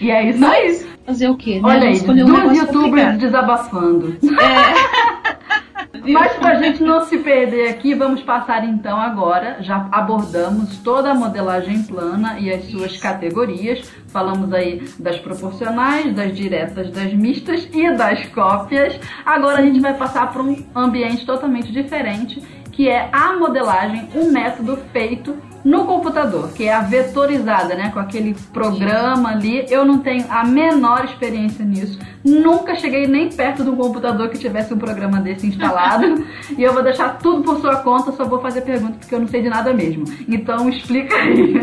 E é isso aí. Fazer o quê? Né? Olha aí, duas youtubers desabafando. É. Mas pra gente não se perder aqui, vamos passar então agora. Já abordamos toda a modelagem plana e as suas categorias. Falamos aí das proporcionais, das diretas, das mistas e das cópias. Agora a gente vai passar para um ambiente totalmente diferente, que é a modelagem, um método feito no computador, que é a vetorizada, né? Com aquele programa ali. Eu não tenho a menor experiência nisso. Nunca cheguei nem perto de um computador que tivesse um programa desse instalado. [laughs] e eu vou deixar tudo por sua conta, só vou fazer perguntas porque eu não sei de nada mesmo. Então explica aí.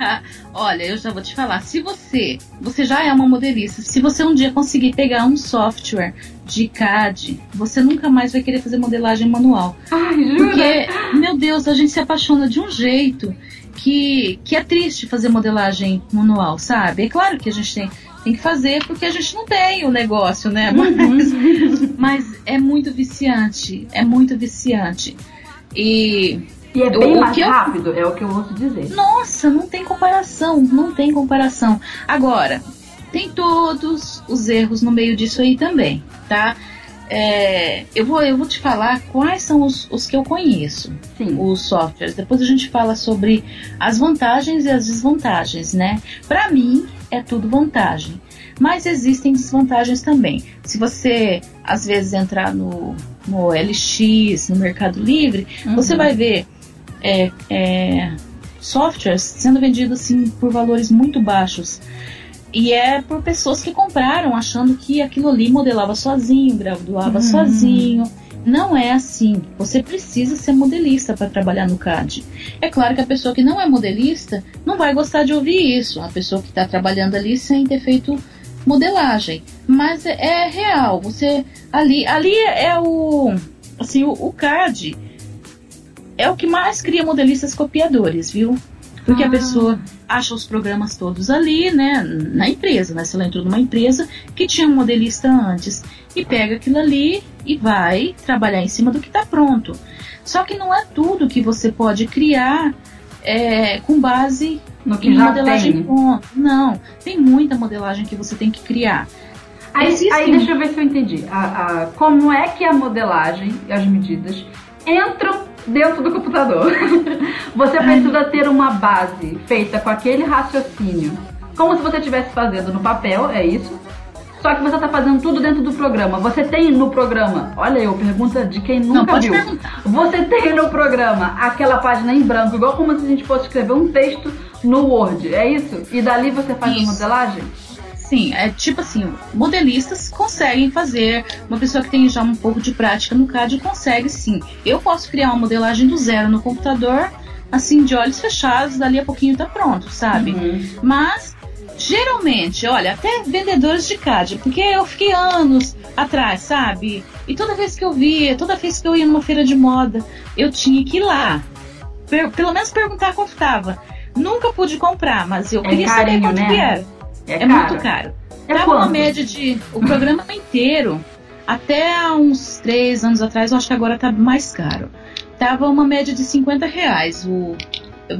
[laughs] Olha, eu já vou te falar. Se você, você já é uma modelista, se você um dia conseguir pegar um software de CAD, você nunca mais vai querer fazer modelagem manual. Ai, jura? Porque, meu Deus, a gente se apaixona de um jeito que, que é triste fazer modelagem manual, sabe? É claro que a gente tem, tem que fazer porque a gente não tem o negócio, né? Uhum. [laughs] Mas, mas é muito viciante, é muito viciante. E e é bem o mais rápido, é o que eu ouço dizer. Nossa, não tem comparação, não tem comparação. Agora, tem todos os erros no meio disso aí também, tá? É, eu, vou, eu vou te falar quais são os, os que eu conheço, Sim. os softwares. Depois a gente fala sobre as vantagens e as desvantagens, né? Para mim, é tudo vantagem. Mas existem desvantagens também. Se você, às vezes, entrar no, no LX, no Mercado Livre, uhum. você vai ver é, é, softwares sendo vendidos assim, por valores muito baixos. E é por pessoas que compraram achando que aquilo ali modelava sozinho, graduava uhum. sozinho. Não é assim. Você precisa ser modelista para trabalhar no CAD. É claro que a pessoa que não é modelista não vai gostar de ouvir isso. A pessoa que está trabalhando ali sem ter feito modelagem, mas é, é real. Você ali, ali é o assim o, o CAD é o que mais cria modelistas copiadores, viu? Porque ah. a pessoa acha os programas todos ali, né, na empresa, né? Se ela entrou numa empresa que tinha um modelista antes e pega aquilo ali e vai trabalhar em cima do que está pronto. Só que não é tudo que você pode criar é, com base no que em modelagem tem. pronto. Não, tem muita modelagem que você tem que criar. Aí, aí deixa eu ver se eu entendi. A, a, como é que a modelagem e as medidas entram dentro do computador. [laughs] você precisa ter uma base feita com aquele raciocínio, como se você estivesse fazendo no papel, é isso. Só que você está fazendo tudo dentro do programa. Você tem no programa, olha eu, pergunta de quem nunca Não, viu. Perguntar. Você tem no programa aquela página em branco, igual como se a gente fosse escrever um texto no Word, é isso? E dali você faz isso. a modelagem? Sim, é tipo assim, modelistas conseguem fazer, uma pessoa que tem já um pouco de prática no CAD consegue sim. Eu posso criar uma modelagem do zero no computador, assim, de olhos fechados, dali a pouquinho tá pronto, sabe? Uhum. Mas geralmente, olha, até vendedores de CAD, porque eu fiquei anos atrás, sabe? E toda vez que eu via, toda vez que eu ia numa feira de moda, eu tinha que ir lá. pelo menos perguntar quanto estava. Nunca pude comprar, mas eu é queria carinho, saber quanto né? que era. É, é muito caro. É Tava uma média de. O programa inteiro, até uns três anos atrás, eu acho que agora tá mais caro. Tava uma média de 50 reais. O,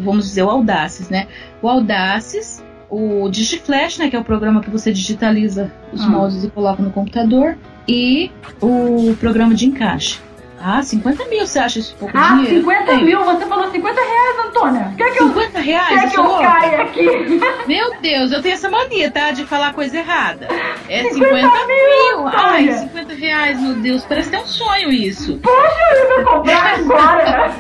vamos dizer, o Audaces, né? O Audaces, o DigiFlash, né? Que é o programa que você digitaliza os hum. moldes e coloca no computador. E o programa de encaixe. Ah, 50 mil, você acha isso pouco ah, dinheiro? 50 mil? Você falou 50 reais, Antônia. Quer que 50 eu, reais? Quer que eu caia aqui? [laughs] Meu Deus, eu tenho essa mania, tá? De falar coisa errada. É 50, 50 mil. Antônia. Ai, 50 reais, meu Deus. Parece que é um sonho isso. Poxa, eu vou comprar [laughs] agora.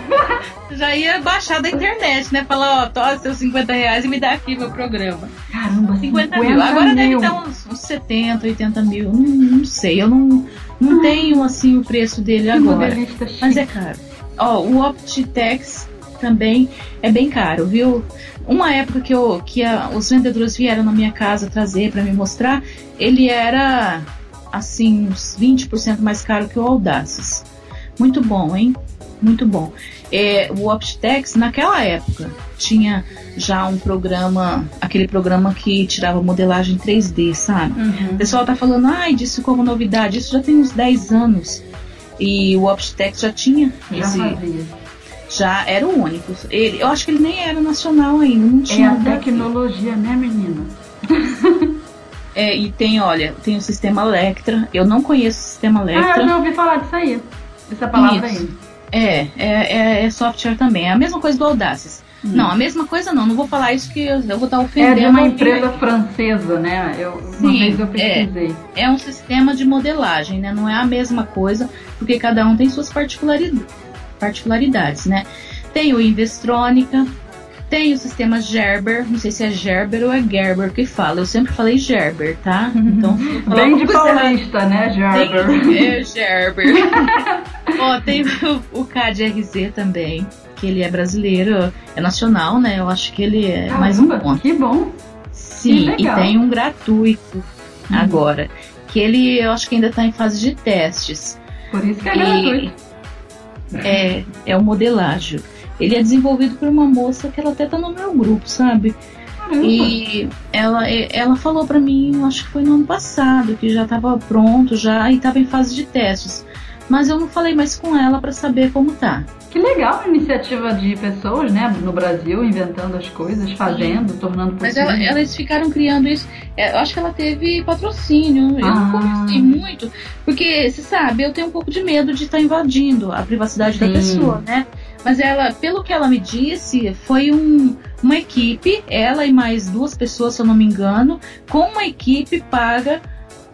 Já ia baixar da internet, né? Falar, ó, toma seus 50 reais e me dá aqui meu programa. Caramba, 50, 50 mil. Agora mil. deve estar uns, uns 70, 80 mil. Não, não sei, eu não não tenho assim o preço dele agora. Mas é caro. Ó, o Optitex também é bem caro, viu? Uma época que, eu, que a, os vendedores vieram na minha casa trazer para me mostrar, ele era assim uns 20% mais caro que o Audaces. Muito bom, hein? Muito bom. É, o Optex, naquela época, tinha já um programa, aquele programa que tirava modelagem 3D, sabe? Uhum. O pessoal tá falando, ai, disso como novidade, isso já tem uns 10 anos. E o Optex já tinha já esse. Já era o único. Ele, eu acho que ele nem era nacional ainda, não tinha. É a tecnologia, né, menina? [laughs] é, e tem, olha, tem o sistema Electra. Eu não conheço o sistema Electra. Ah, eu já ouvi falar disso aí. Dessa palavra Isso. aí. É, é, é, é, software também. É a mesma coisa do Audaces. Hum. Não, a mesma coisa não. Não vou falar isso que eu, vou estar ofendendo. É de uma empresa francesa, né? Eu, Sim, uma vez eu pesquisei. É, é um sistema de modelagem, né? Não é a mesma coisa, porque cada um tem suas particularidades, particularidades né? Tem o Investrônica, tem o sistema Gerber, não sei se é Gerber ou é Gerber que fala. Eu sempre falei Gerber, tá? [laughs] Então, bem de paulista, né, Gerber? Tem, é Gerber. [laughs] Ó, tem o, o CAD-RZ também, que ele é brasileiro, é nacional, né? Eu acho que ele é mais um ponto. Que bom! Sim, que e tem um gratuito hum. agora, que ele eu acho que ainda está em fase de testes. Por isso que é gratuito. É, é o modelágio. Ele é desenvolvido por uma moça que ela até tá no meu grupo, sabe? Caramba. E ela, ela falou para mim, acho que foi no ano passado, que já estava pronto já e estava em fase de testes. Mas eu não falei mais com ela para saber como tá. Que legal a iniciativa de pessoas, né, no Brasil, inventando as coisas, fazendo, Sim. tornando possível. Mas ela, elas ficaram criando isso. É, eu acho que ela teve patrocínio. Eu ah. não conversei muito, porque, você sabe, eu tenho um pouco de medo de estar tá invadindo a privacidade Sim. da pessoa, né? Mas ela, pelo que ela me disse, foi um, uma equipe, ela e mais duas pessoas, se eu não me engano, com uma equipe paga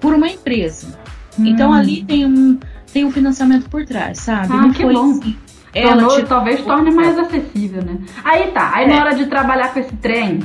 por uma empresa. Hum. Então ali tem um, tem um financiamento por trás, sabe? Ah, não que foi bom. Assim. Ela, Tornou, tipo, talvez torne mais acessível, né? Aí tá, aí é. na hora de trabalhar com esse trem,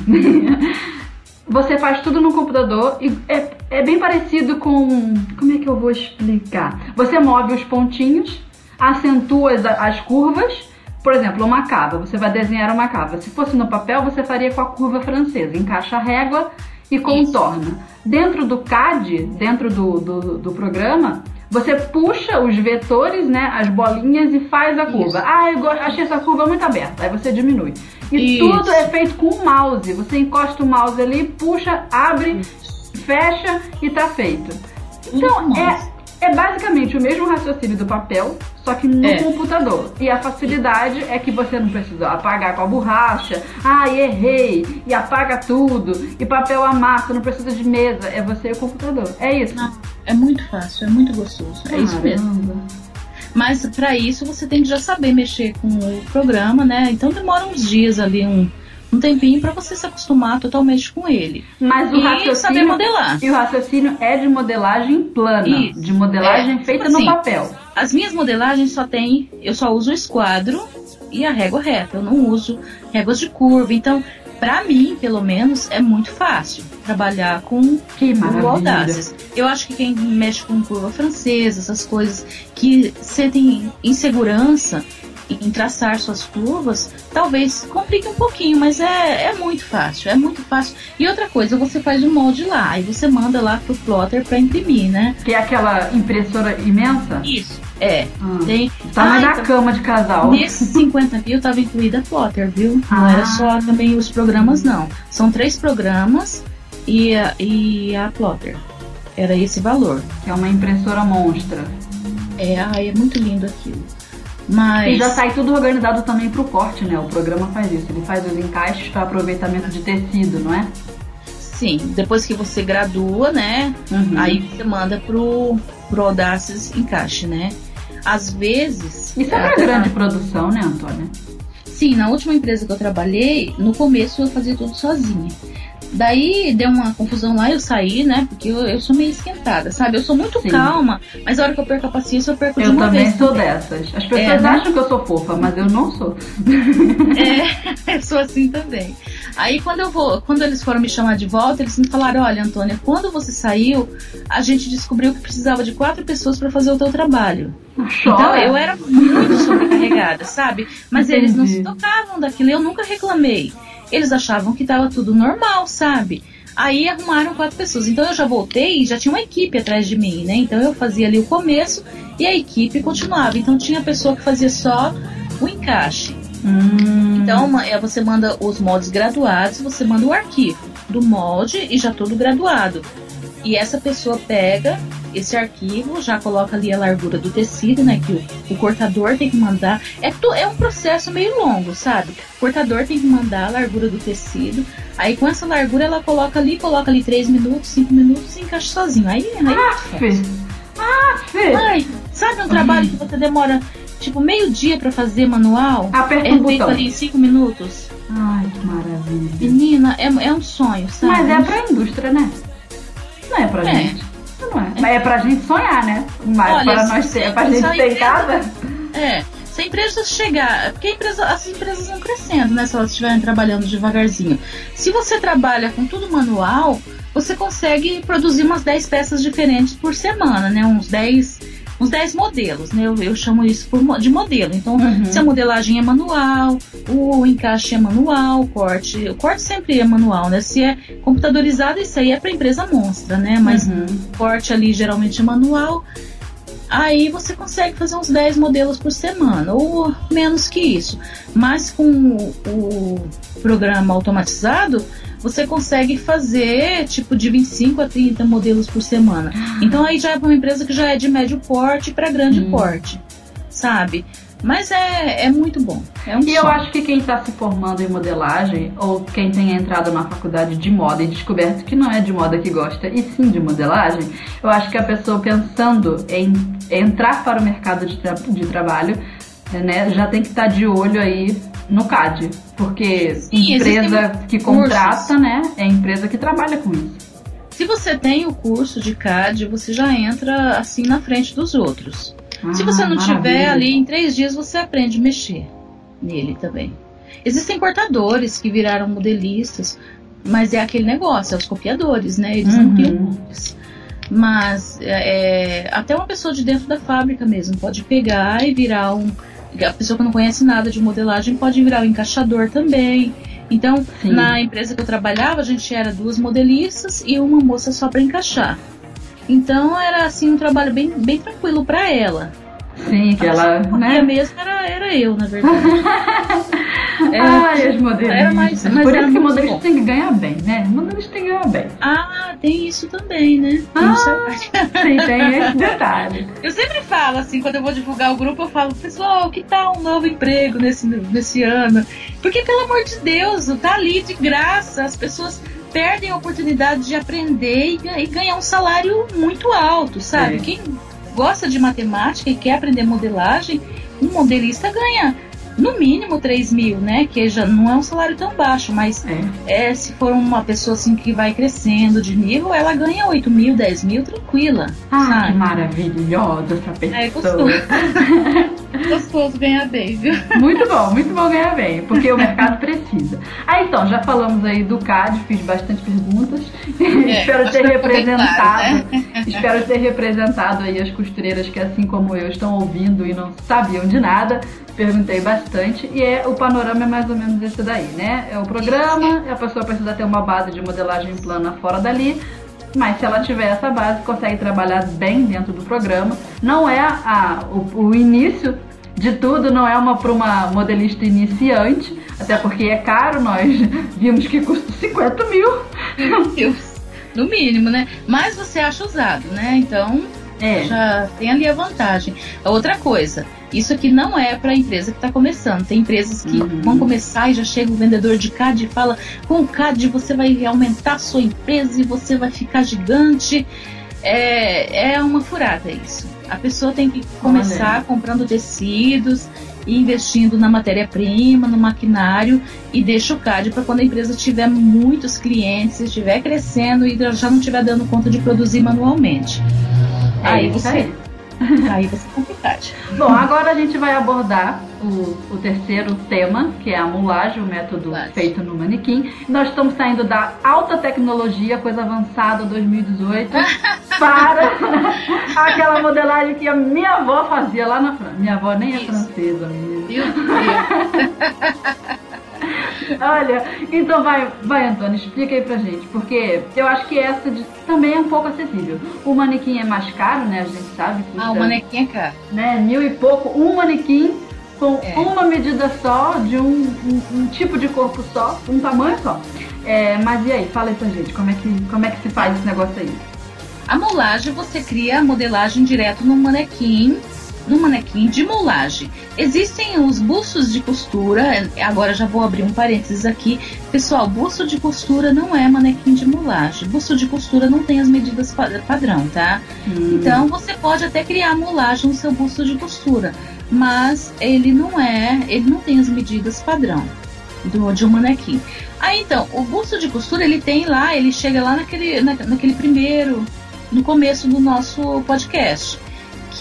[laughs] você faz tudo no computador e é, é bem parecido com. Como é que eu vou explicar? Você move os pontinhos, acentua as, as curvas por exemplo, uma cava, você vai desenhar uma cava. Se fosse no papel, você faria com a curva francesa. Encaixa a régua e contorna. Dentro do CAD, dentro do, do, do programa, você puxa os vetores, né, as bolinhas e faz a curva. Isso. Ah, eu achei essa curva muito aberta. Aí você diminui. E Isso. tudo é feito com o mouse. Você encosta o mouse ali, puxa, abre, Isso. fecha e tá feito. Então, é, é basicamente o mesmo raciocínio do papel, só que no é. computador. E a facilidade é que você não precisa apagar com a borracha, ah, errei, e apaga tudo, e papel amassa, não precisa de mesa, é você e o computador. É isso. Não, é muito fácil, é muito gostoso. É isso mesmo. Mas para isso você tem que já saber mexer com o programa, né? Então demora uns dias ali, um, um tempinho para você se acostumar totalmente com ele. Mas o e raciocínio saber modelar. E o raciocínio é de modelagem plana, Isso. de modelagem é, feita tipo no assim, papel. As minhas modelagens só tem, eu só uso o esquadro e a régua reta. Eu não uso réguas de curva. Então, para mim, pelo menos, é muito fácil trabalhar com que audácias. Eu acho que quem mexe com curva francesa, essas coisas que sentem insegurança, em traçar suas curvas, talvez complique um pouquinho, mas é, é muito fácil, é muito fácil. E outra coisa, você faz um molde lá, aí você manda lá pro plotter para imprimir, né? Que é aquela impressora imensa? Isso, é. Hum. Tem... Tá ah, na então, cama de casal. Nesses 50 mil tava incluída a plotter, viu? Não ah. era só também os programas, não. São três programas e a, e a plotter. Era esse valor. Que é uma impressora monstra. É, ai, é muito lindo aquilo. Mas... E já sai tudo organizado também para o corte, né? O programa faz isso. Ele faz os encaixes para aproveitamento de tecido, não é? Sim. Depois que você gradua, né? Uhum. Aí você manda pro, pro Audaces encaixe, né? Às vezes... Isso é uma grande produção, né, Antônia? Sim, na última empresa que eu trabalhei, no começo eu fazia tudo sozinha. Daí deu uma confusão lá, eu saí, né? Porque eu, eu sou meio esquentada, sabe? Eu sou muito Sim. calma, mas a hora que eu perco a paciência, eu perco eu de uma vez. Eu também sou dessas. As pessoas é, né? acham que eu sou fofa, mas eu não sou. [laughs] É, eu sou assim também. Aí quando eu vou, quando eles foram me chamar de volta, eles me falaram: olha, Antônia, quando você saiu, a gente descobriu que precisava de quatro pessoas para fazer o teu trabalho. Chora. Então eu era muito sobrecarregada, sabe? Mas Entendi. eles não se tocavam daquilo, eu nunca reclamei eles achavam que estava tudo normal, sabe? Aí arrumaram quatro pessoas. Então eu já voltei e já tinha uma equipe atrás de mim, né? Então eu fazia ali o começo e a equipe continuava. Então tinha pessoa que fazia só o encaixe. Hum. Então é, você manda os moldes graduados, você manda o arquivo do molde e já todo graduado. E essa pessoa pega esse arquivo, já coloca ali a largura do tecido, né? Que o, o cortador tem que mandar. É, to, é um processo meio longo, sabe? O cortador tem que mandar a largura do tecido. Aí com essa largura ela coloca ali, coloca ali 3 minutos, 5 minutos e encaixa sozinho. Aí, aí Aff. Aff. Ai, sabe um trabalho que você demora tipo meio dia para fazer manual? Aperta é um feito ali em 5 minutos. Ai, que maravilha. Menina, é, é um sonho, sabe? Mas é pra indústria, né? Não é pra é. gente. Não é. Mas é pra gente sonhar, né? Mas Olha, para nós ter, é pra gente ter casa. É. Se a empresa chegar, porque empresa, as empresas vão crescendo, né? Se elas estiverem trabalhando devagarzinho. Se você trabalha com tudo manual, você consegue produzir umas 10 peças diferentes por semana, né? Uns 10 uns 10 modelos, né? Eu, eu chamo isso por, de modelo. Então, uhum. se a modelagem é manual, o encaixe é manual, o corte. O corte sempre é manual, né? Se é computadorizado, isso aí é para empresa monstra, né? Mas uhum. corte ali geralmente é manual. Aí você consegue fazer uns 10 modelos por semana, ou menos que isso. Mas com o, o programa automatizado, você consegue fazer tipo de 25 a 30 modelos por semana. Então aí já é para uma empresa que já é de médio porte para grande hum. porte, sabe? Mas é, é muito bom. É um e eu acho que quem está se formando em modelagem, ou quem tem entrado na faculdade de moda e descoberto que não é de moda que gosta, e sim de modelagem, eu acho que a pessoa pensando em entrar para o mercado de, tra de trabalho, né, já tem que estar tá de olho aí no CAD, porque Sim, empresa que contrata, né, é empresa que trabalha com isso. Se você tem o curso de CAD, você já entra assim na frente dos outros. Ah, Se você não maravilha. tiver ali, em três dias você aprende a mexer nele também. Existem cortadores que viraram modelistas, mas é aquele negócio, é os copiadores, né? Eles uhum. não criam Mas é, até uma pessoa de dentro da fábrica mesmo pode pegar e virar um a pessoa que não conhece nada de modelagem pode virar o encaixador também. Então, Sim. na empresa que eu trabalhava, a gente era duas modelistas e uma moça só para encaixar. Então era assim um trabalho bem, bem tranquilo para ela. Sim, que ela. Né? mesmo era, era eu, na verdade. [laughs] é, Ai, as modelistas. Era mais, mas Por isso que modelista tem que ganhar bem, né? Modelista tem que ganhar bem. Ah, tem isso também, né? Ah, sim, [laughs] tem esse detalhe. Eu sempre falo, assim, quando eu vou divulgar o grupo, eu falo, pessoal, que tal um novo emprego nesse, nesse ano? Porque, pelo amor de Deus, tá ali de graça, as pessoas perdem a oportunidade de aprender e, ganhar um salário muito alto, sabe? É. Quem gosta de matemática e quer aprender modelagem, um modelista ganha no mínimo 3 mil, né? Que já não é um salário tão baixo, mas é. é. se for uma pessoa assim que vai crescendo de nível, ela ganha 8 mil, 10 mil tranquila. Ah, sabe? que maravilhosa essa pessoa. É gostoso. [laughs] gostoso ganhar bem, viu? Muito bom, muito bom ganhar bem, porque o mercado precisa. Ah, então, já falamos aí do CAD, fiz bastante perguntas. É, [laughs] espero ter representado. né? [laughs] espero ter representado aí as costureiras que, assim como eu, estão ouvindo e não sabiam de nada perguntei bastante e é o panorama é mais ou menos esse daí, né? É o programa, a pessoa precisa ter uma base de modelagem plana fora dali, mas se ela tiver essa base, consegue trabalhar bem dentro do programa. Não é a, a o, o, início de tudo, não é uma para uma modelista iniciante, até porque é caro, nós [laughs] vimos que custa 50 mil. Meu Deus. No mínimo, né? Mas você acha usado, né? Então é. já tem ali a vantagem. Outra coisa, isso aqui não é para a empresa que está começando. Tem empresas que uhum. vão começar e já chega o vendedor de CAD e fala: com o CAD você vai aumentar a sua empresa e você vai ficar gigante. É, é uma furada isso. A pessoa tem que começar Olha. comprando tecidos investindo na matéria-prima, no maquinário e deixa o CAD para quando a empresa tiver muitos clientes, estiver crescendo e já não estiver dando conta de produzir manualmente. É aí você aí. [laughs] Aí você complicado. Bom, agora a gente vai abordar o, o terceiro tema, que é a mulagem, o método feito no manequim. Nós estamos saindo da alta tecnologia, coisa avançada 2018, [laughs] para aquela modelagem que a minha avó fazia lá na França. Minha avó nem é Isso. francesa mesmo. Meu Deus. Olha, então vai, vai, Antônio, explica aí pra gente, porque eu acho que essa de, também é um pouco acessível. O manequim é mais caro, né? A gente sabe. Custa, ah, o manequim é caro. Né, mil e pouco, um manequim com é. uma medida só, de um, um, um, tipo de corpo só, um tamanho só. É, mas e aí, fala aí pra gente, como é que, como é que se faz esse negócio aí? A molagem, você cria a modelagem direto no manequim no manequim de molagem. Existem os bustos de costura, agora já vou abrir um parênteses aqui. Pessoal, busto de costura não é manequim de molagem. Busto de costura não tem as medidas padrão, tá? Hum. Então você pode até criar molagem no seu busto de costura, mas ele não é, ele não tem as medidas padrão do, de um manequim. Aí então, o busto de costura ele tem lá, ele chega lá naquele, na, naquele primeiro, no começo do nosso podcast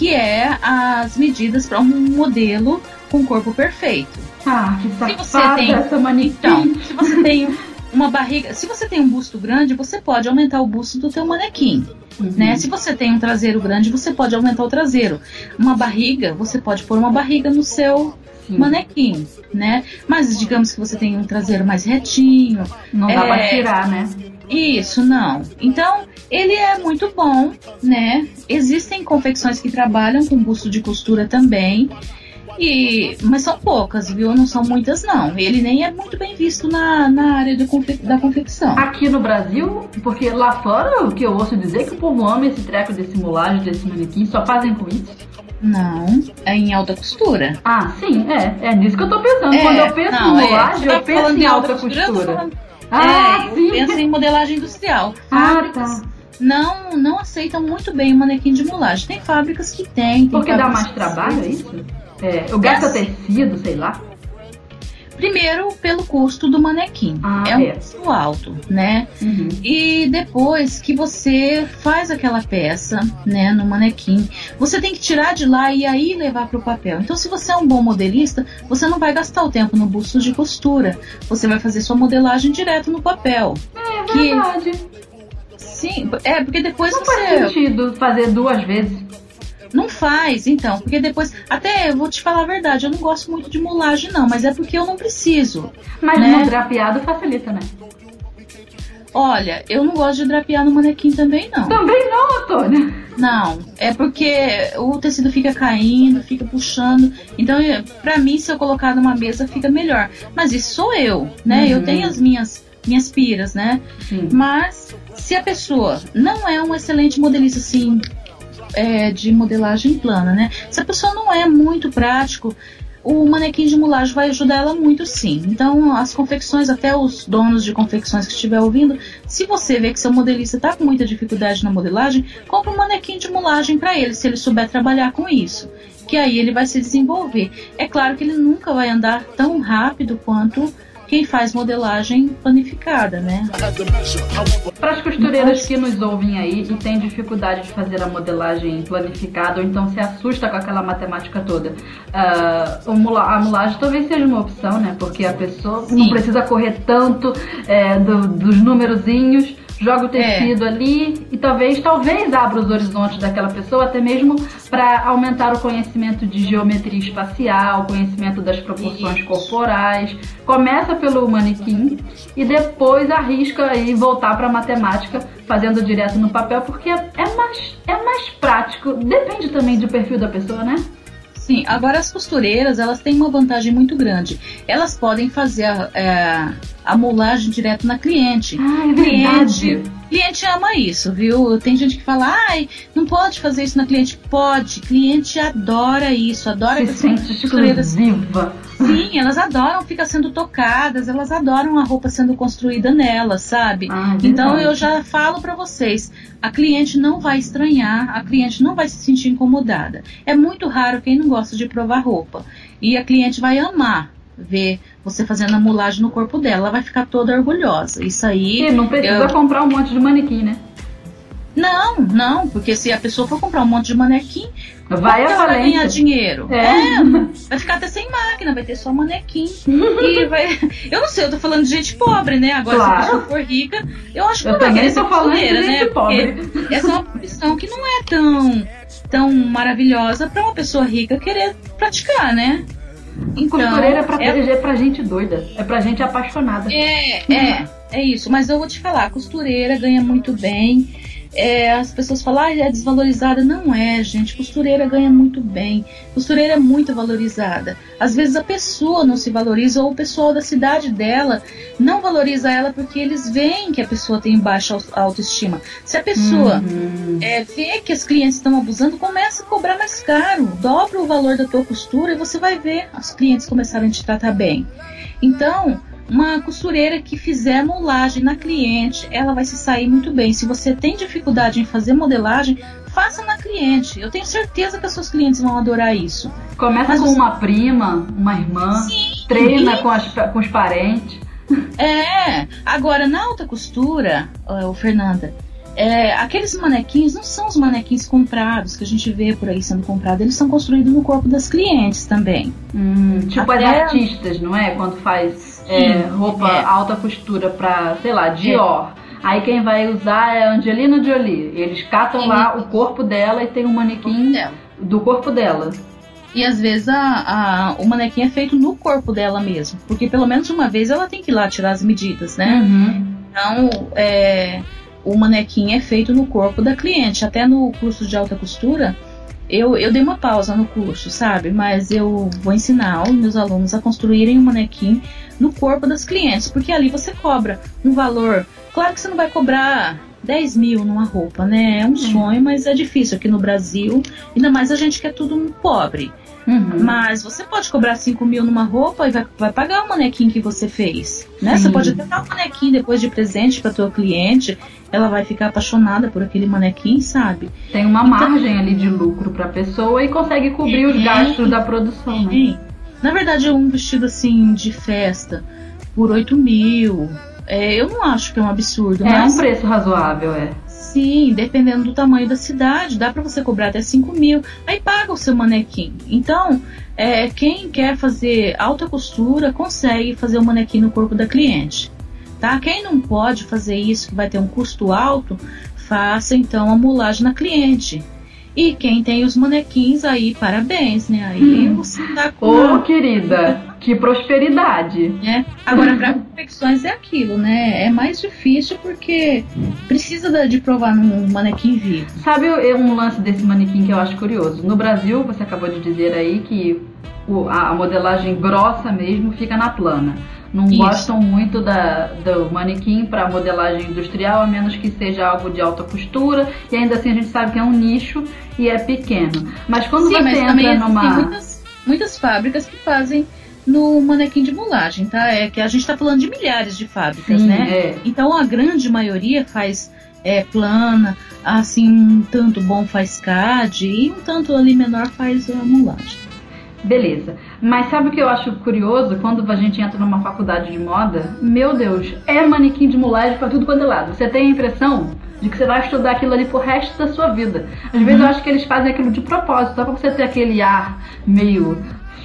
que é as medidas para um modelo com corpo perfeito. Ah, que se você tem, essa manequim. Então, se você tem uma barriga, se você tem um busto grande, você pode aumentar o busto do teu manequim. Uhum. Né? Se você tem um traseiro grande, você pode aumentar o traseiro. Uma barriga, você pode pôr uma barriga no seu Sim. manequim, né? Mas digamos que você tem um traseiro mais retinho. Não é... dá pra tirar, né? Isso, não. Então, ele é muito bom, né? Existem confecções que trabalham com busto de costura também. E, mas são poucas, viu? Não são muitas, não. Ele nem é muito bem visto na, na área de confe da confecção. Aqui no Brasil, porque lá fora o que eu ouço dizer é que o povo ama esse treco de simulagem, desse manequim, só fazem com isso. Não, é em alta costura. Ah, sim, é. É nisso que eu tô pensando. É, Quando eu penso não, em modelagem, é. eu penso em alta costura. costura. Ah, é, sim. eu penso em modelagem industrial. Fábricas ah, tá. não, não aceitam muito bem o manequim de mulagem. Tem fábricas que tem. tem Porque dá mais trabalho, é isso? É, eu gasto é tecido, sei lá. Primeiro, pelo custo do manequim. Ah, é um é. custo alto, né? Uhum. E depois que você faz aquela peça, né, no manequim, você tem que tirar de lá e aí levar para o papel. Então, se você é um bom modelista, você não vai gastar o tempo no busto de costura. Você vai fazer sua modelagem direto no papel. É verdade. Sim, é porque depois não você. Não faz sentido fazer duas vezes. Não faz, então, porque depois. Até eu vou te falar a verdade, eu não gosto muito de mulagem, não, mas é porque eu não preciso. Mas né? no drapeado facilita, né? Olha, eu não gosto de drapear no manequim também, não. Também não, Antônia? Não, é porque o tecido fica caindo, fica puxando. Então, pra mim, se eu colocar numa mesa, fica melhor. Mas isso sou eu, né? Uhum. Eu tenho as minhas minhas piras, né? Sim. Mas se a pessoa não é um excelente modelista, assim, é, de modelagem plana, né? Se a pessoa não é muito prático, o manequim de mulagem vai ajudar ela muito sim. Então, as confecções, até os donos de confecções que estiver ouvindo, se você vê que seu modelista está com muita dificuldade na modelagem, compre um manequim de mulagem para ele, se ele souber trabalhar com isso. Que aí ele vai se desenvolver. É claro que ele nunca vai andar tão rápido quanto quem faz modelagem planificada, né? Para as costureiras que nos ouvem aí e têm dificuldade de fazer a modelagem planificada ou então se assusta com aquela matemática toda, uh, a mulagem talvez seja uma opção, né? Porque a pessoa Sim. não precisa correr tanto é, do, dos númerozinhos joga o tecido é. ali e talvez, talvez abra os horizontes daquela pessoa, até mesmo para aumentar o conhecimento de geometria espacial, o conhecimento das proporções Isso. corporais. Começa pelo manequim e depois arrisca e voltar para matemática, fazendo direto no papel, porque é mais, é mais prático. Depende também do perfil da pessoa, né? Sim, agora as costureiras elas têm uma vantagem muito grande. Elas podem fazer é, a molagem direto na cliente. Ah, é cliente, cliente ama isso, viu? Tem gente que fala, ai, não pode fazer isso na cliente. Pode, cliente adora isso, adora Se sente exclusiva. Sim, elas adoram ficar sendo tocadas, elas adoram a roupa sendo construída nelas, sabe? Ah, então eu já falo para vocês, a cliente não vai estranhar, a cliente não vai se sentir incomodada. É muito raro quem não gosta de provar roupa. E a cliente vai amar ver você fazendo a mulagem no corpo dela, ela vai ficar toda orgulhosa. Isso aí. E não precisa eu... comprar um monte de manequim, né? Não, não, porque se a pessoa for comprar um monte de manequim, vai a vai ganhar dinheiro. É. é. [laughs] vai ficar até sem máquina, vai ter só manequim. e vai. [laughs] Eu não sei, eu tô falando de gente pobre, né? Agora, claro. se a pessoa for rica, eu acho que eu não vai querer ser costureira, né? Pobre. essa é uma profissão que não é tão, tão maravilhosa para uma pessoa rica querer praticar, né? Então, costureira é pra, é... é pra gente doida, é pra gente apaixonada. É, é, é isso. Mas eu vou te falar, costureira ganha muito bem é, as pessoas falam, ah, é desvalorizada. Não é, gente. Costureira ganha muito bem. Costureira é muito valorizada. Às vezes a pessoa não se valoriza ou o pessoal da cidade dela não valoriza ela porque eles veem que a pessoa tem baixa autoestima. Se a pessoa uhum. é, vê que as clientes estão abusando, começa a cobrar mais caro. Dobra o valor da tua costura e você vai ver as clientes começarem a te tratar bem. Então, uma costureira que fizer modelagem na cliente, ela vai se sair muito bem. Se você tem dificuldade em fazer modelagem, faça na cliente. Eu tenho certeza que as suas clientes vão adorar isso. Começa Mas com você... uma prima, uma irmã, Sim, treina e... com, as, com os parentes. É, agora na alta costura, o Fernanda, é, aqueles manequins não são os manequins comprados que a gente vê por aí sendo comprados, eles são construídos no corpo das clientes também. Hum, tipo Até... as artistas, não é? Quando faz é, roupa é. alta costura pra, sei lá, Dior. É. Aí quem vai usar é a Angelina Jolie. Eles catam Sim. lá o corpo dela e tem um manequim do corpo dela. E às vezes a, a, o manequim é feito no corpo dela mesmo. Porque pelo menos uma vez ela tem que ir lá tirar as medidas, né? Uhum. Então, é, o manequim é feito no corpo da cliente. Até no curso de alta costura, eu, eu dei uma pausa no curso, sabe? Mas eu vou ensinar os meus alunos a construírem um manequim no corpo das clientes, porque ali você cobra um valor. Claro que você não vai cobrar 10 mil numa roupa, né? É um sonho, mas é difícil aqui no Brasil, ainda mais a gente que é tudo pobre. Uhum. Mas você pode cobrar 5 mil numa roupa e vai, vai pagar o manequim que você fez. Né? Você pode até dar o manequim depois de presente para tua cliente. Ela vai ficar apaixonada por aquele manequim, sabe? Tem uma então, margem ali de lucro para a pessoa e consegue cobrir é, os gastos da produção. Né? Na verdade, um vestido assim de festa por 8 mil. É, eu não acho que é um absurdo. É mas... um preço razoável, é. Sim, dependendo do tamanho da cidade, dá para você cobrar até 5 mil. Aí paga o seu manequim. Então, é, quem quer fazer alta costura consegue fazer o manequim no corpo da cliente. Tá? Quem não pode fazer isso, que vai ter um custo alto, faça então a mulagem na cliente. E quem tem os manequins aí, parabéns, né? Aí hum. você tá com. Ô, querida, que prosperidade. É. Agora, para confecções é aquilo, né? É mais difícil porque precisa de provar num manequim vivo. Sabe um lance desse manequim que eu acho curioso? No Brasil, você acabou de dizer aí que a modelagem grossa mesmo fica na plana não Isso. gostam muito da, do manequim para modelagem industrial, a menos que seja algo de alta costura, e ainda assim a gente sabe que é um nicho e é pequeno. Mas quando Sim, você mas entra numa. Tem muitas, muitas fábricas que fazem no manequim de mulagem, tá? É que a gente está falando de milhares de fábricas, Sim, né? É. Então a grande maioria faz é, plana, assim, um tanto bom faz CAD e um tanto ali menor faz a mulagem. Beleza. Mas sabe o que eu acho curioso? Quando a gente entra numa faculdade de moda, meu Deus, é manequim de mulagem para tudo quanto é lado. Você tem a impressão de que você vai estudar aquilo ali pro resto da sua vida. Às uhum. vezes eu acho que eles fazem aquilo de propósito, só pra você ter aquele ar meio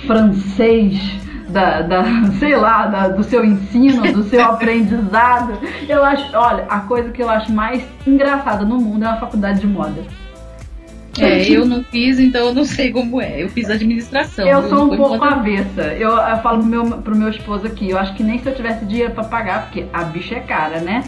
francês da, da, [laughs] sei lá, da, do seu ensino, do seu [laughs] aprendizado. Eu acho, olha, a coisa que eu acho mais engraçada no mundo é uma faculdade de moda. É, [laughs] eu não fiz, então eu não sei como é. Eu fiz administração. Eu sou um pouco avessa. Eu, eu falo pro meu, pro meu esposo aqui, eu acho que nem se eu tivesse dinheiro para pagar, porque a bicha é cara, né?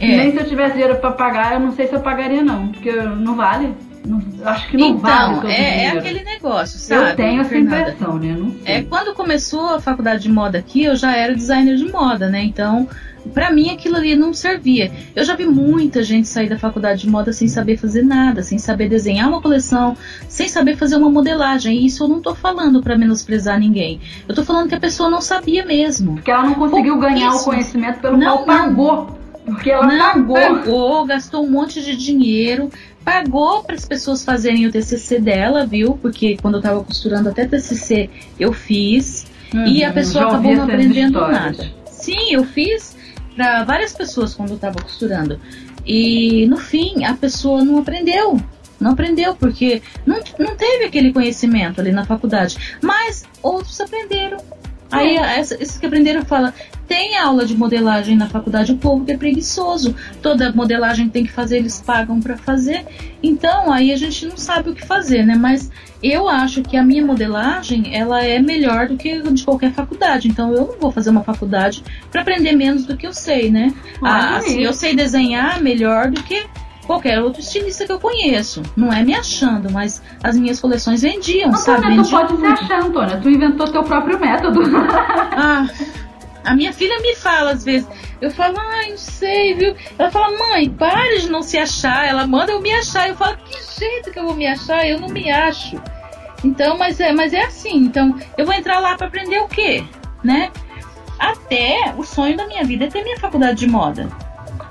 É. Nem se eu tivesse dinheiro para pagar, eu não sei se eu pagaria não, porque não vale. Não, acho que não então, vale todo é, é aquele negócio, sabe? Eu tenho essa impressão, né? É, quando começou a faculdade de moda aqui, eu já era designer de moda, né? Então, para mim aquilo ali não servia. Eu já vi muita gente sair da faculdade de moda sem saber fazer nada, sem saber desenhar uma coleção, sem saber fazer uma modelagem. E isso eu não tô falando para menosprezar ninguém. Eu tô falando que a pessoa não sabia mesmo. Porque ela não conseguiu ganhar o conhecimento pelo não, qual pagou. Porque ela não, pagou. pagou, gastou um monte de dinheiro, pagou para as pessoas fazerem o TCC dela, viu? Porque quando eu tava costurando até TCC eu fiz. e a uhum, pessoa acabou não aprendendo nada. Sim, eu fiz para várias pessoas quando eu estava costurando. E no fim, a pessoa não aprendeu. Não aprendeu, porque não, não teve aquele conhecimento ali na faculdade. Mas outros aprenderam. Aí esses que aprenderam falam, tem aula de modelagem na faculdade, o povo que é preguiçoso. Toda modelagem tem que fazer, eles pagam para fazer. Então aí a gente não sabe o que fazer, né? Mas eu acho que a minha modelagem ela é melhor do que de qualquer faculdade. Então eu não vou fazer uma faculdade para aprender menos do que eu sei, né? Ah, assim, eu sei desenhar melhor do que qualquer outro estilista que eu conheço. Não é me achando, mas as minhas coleções vendiam, Antônia, sabe? Vendiam tu pode se achar, Antônia. Tu inventou teu próprio método. [laughs] ah, a minha filha me fala às vezes. Eu falo, ai, não sei, viu? Ela fala, mãe, pare de não se achar. Ela manda eu me achar. Eu falo, que jeito que eu vou me achar? Eu não me acho. Então, mas é, mas é assim. Então, eu vou entrar lá para aprender o quê? Né? Até o sonho da minha vida é ter minha faculdade de moda.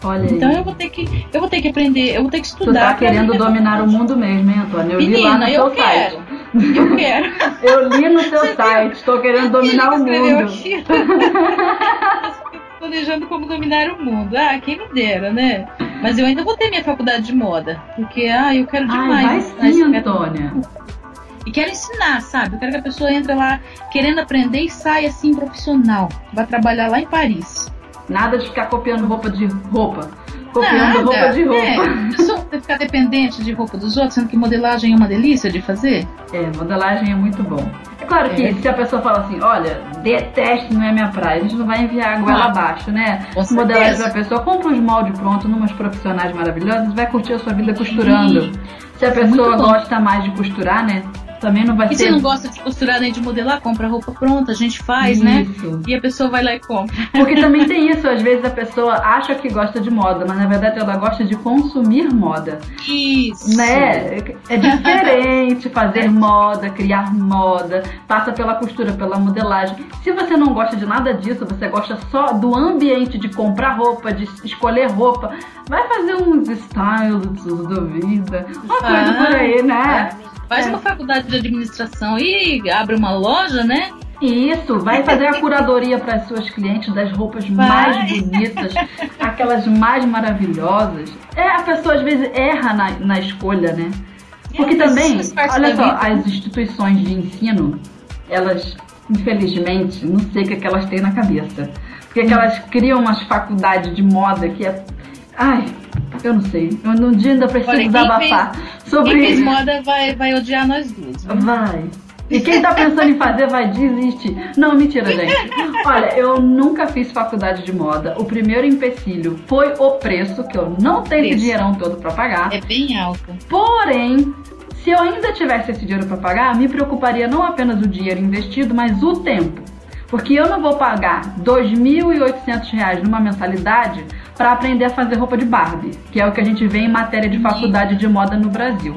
Olha então aí. eu vou ter que eu vou ter que aprender, eu vou ter que estudar. Tu tá querendo dominar o mundo mesmo, hein, Antônio? Eu Menina, li lá no eu seu quero. site. Eu [laughs] quero. eu li no seu Você site, estou querendo dominar o mundo. [laughs] planejando como dominar o mundo. Ah, quem me dera, né? Mas eu ainda vou ter minha faculdade de moda. Porque, ah, eu quero demais. Ai, vai sim, Antônia. E quero ensinar, sabe? Eu quero que a pessoa entre lá querendo aprender e saia assim profissional. Vai trabalhar lá em Paris. Nada de ficar copiando roupa de roupa. Copiando Nada. roupa de roupa. É. [laughs] Só ficar dependente de roupa dos outros, sendo que modelagem é uma delícia de fazer. É, modelagem é muito bom. É claro que é. se a pessoa fala assim, olha, detesto, não é minha praia, a gente não vai enviar a goela ah, abaixo, né? Modelagem da pessoa, compra os moldes prontos numas profissionais maravilhosas vai curtir a sua vida costurando. Sim. Se a pessoa gosta mais de costurar, né? Também não vai e ser. se não gosta de costurar nem de modelar, compra roupa pronta, a gente faz, né? isso. né? E a pessoa vai lá e compra. [laughs] Porque também tem isso, às vezes a pessoa acha que gosta de moda, mas na verdade ela gosta de consumir moda. Isso. Né? É diferente fazer [laughs] moda, criar moda, passa pela costura, pela modelagem. Se você não gosta de nada disso, você gosta só do ambiente de comprar roupa, de escolher roupa, vai fazer uns styles do vida, uma coisa por aí, né? Faz é. uma faculdade de administração e abre uma loja, né? Isso, vai fazer a curadoria para as suas clientes das roupas vai. mais bonitas, aquelas mais maravilhosas. É, a pessoa às vezes erra na, na escolha, né? Porque é, também, olha só, as instituições de ensino, elas, infelizmente, não sei o que, é que elas têm na cabeça. Porque é que elas criam umas faculdades de moda que é Ai, eu não sei. Eu no dia ainda preciso Olha, desabafar quem sobre Quem fez moda vai, vai odiar nós duas. viu? Vai. E quem tá pensando em fazer vai desistir. Não, mentira, gente. Olha, eu nunca fiz faculdade de moda. O primeiro empecilho foi o preço, que eu não tenho esse Preço. dinheirão todo pra pagar. É bem alta. Porém, se eu ainda tivesse esse dinheiro pra pagar, me preocuparia não apenas o dinheiro investido, mas o tempo. Porque eu não vou pagar 2.800 reais numa mensalidade para aprender a fazer roupa de Barbie, que é o que a gente vê em matéria de faculdade de moda no Brasil.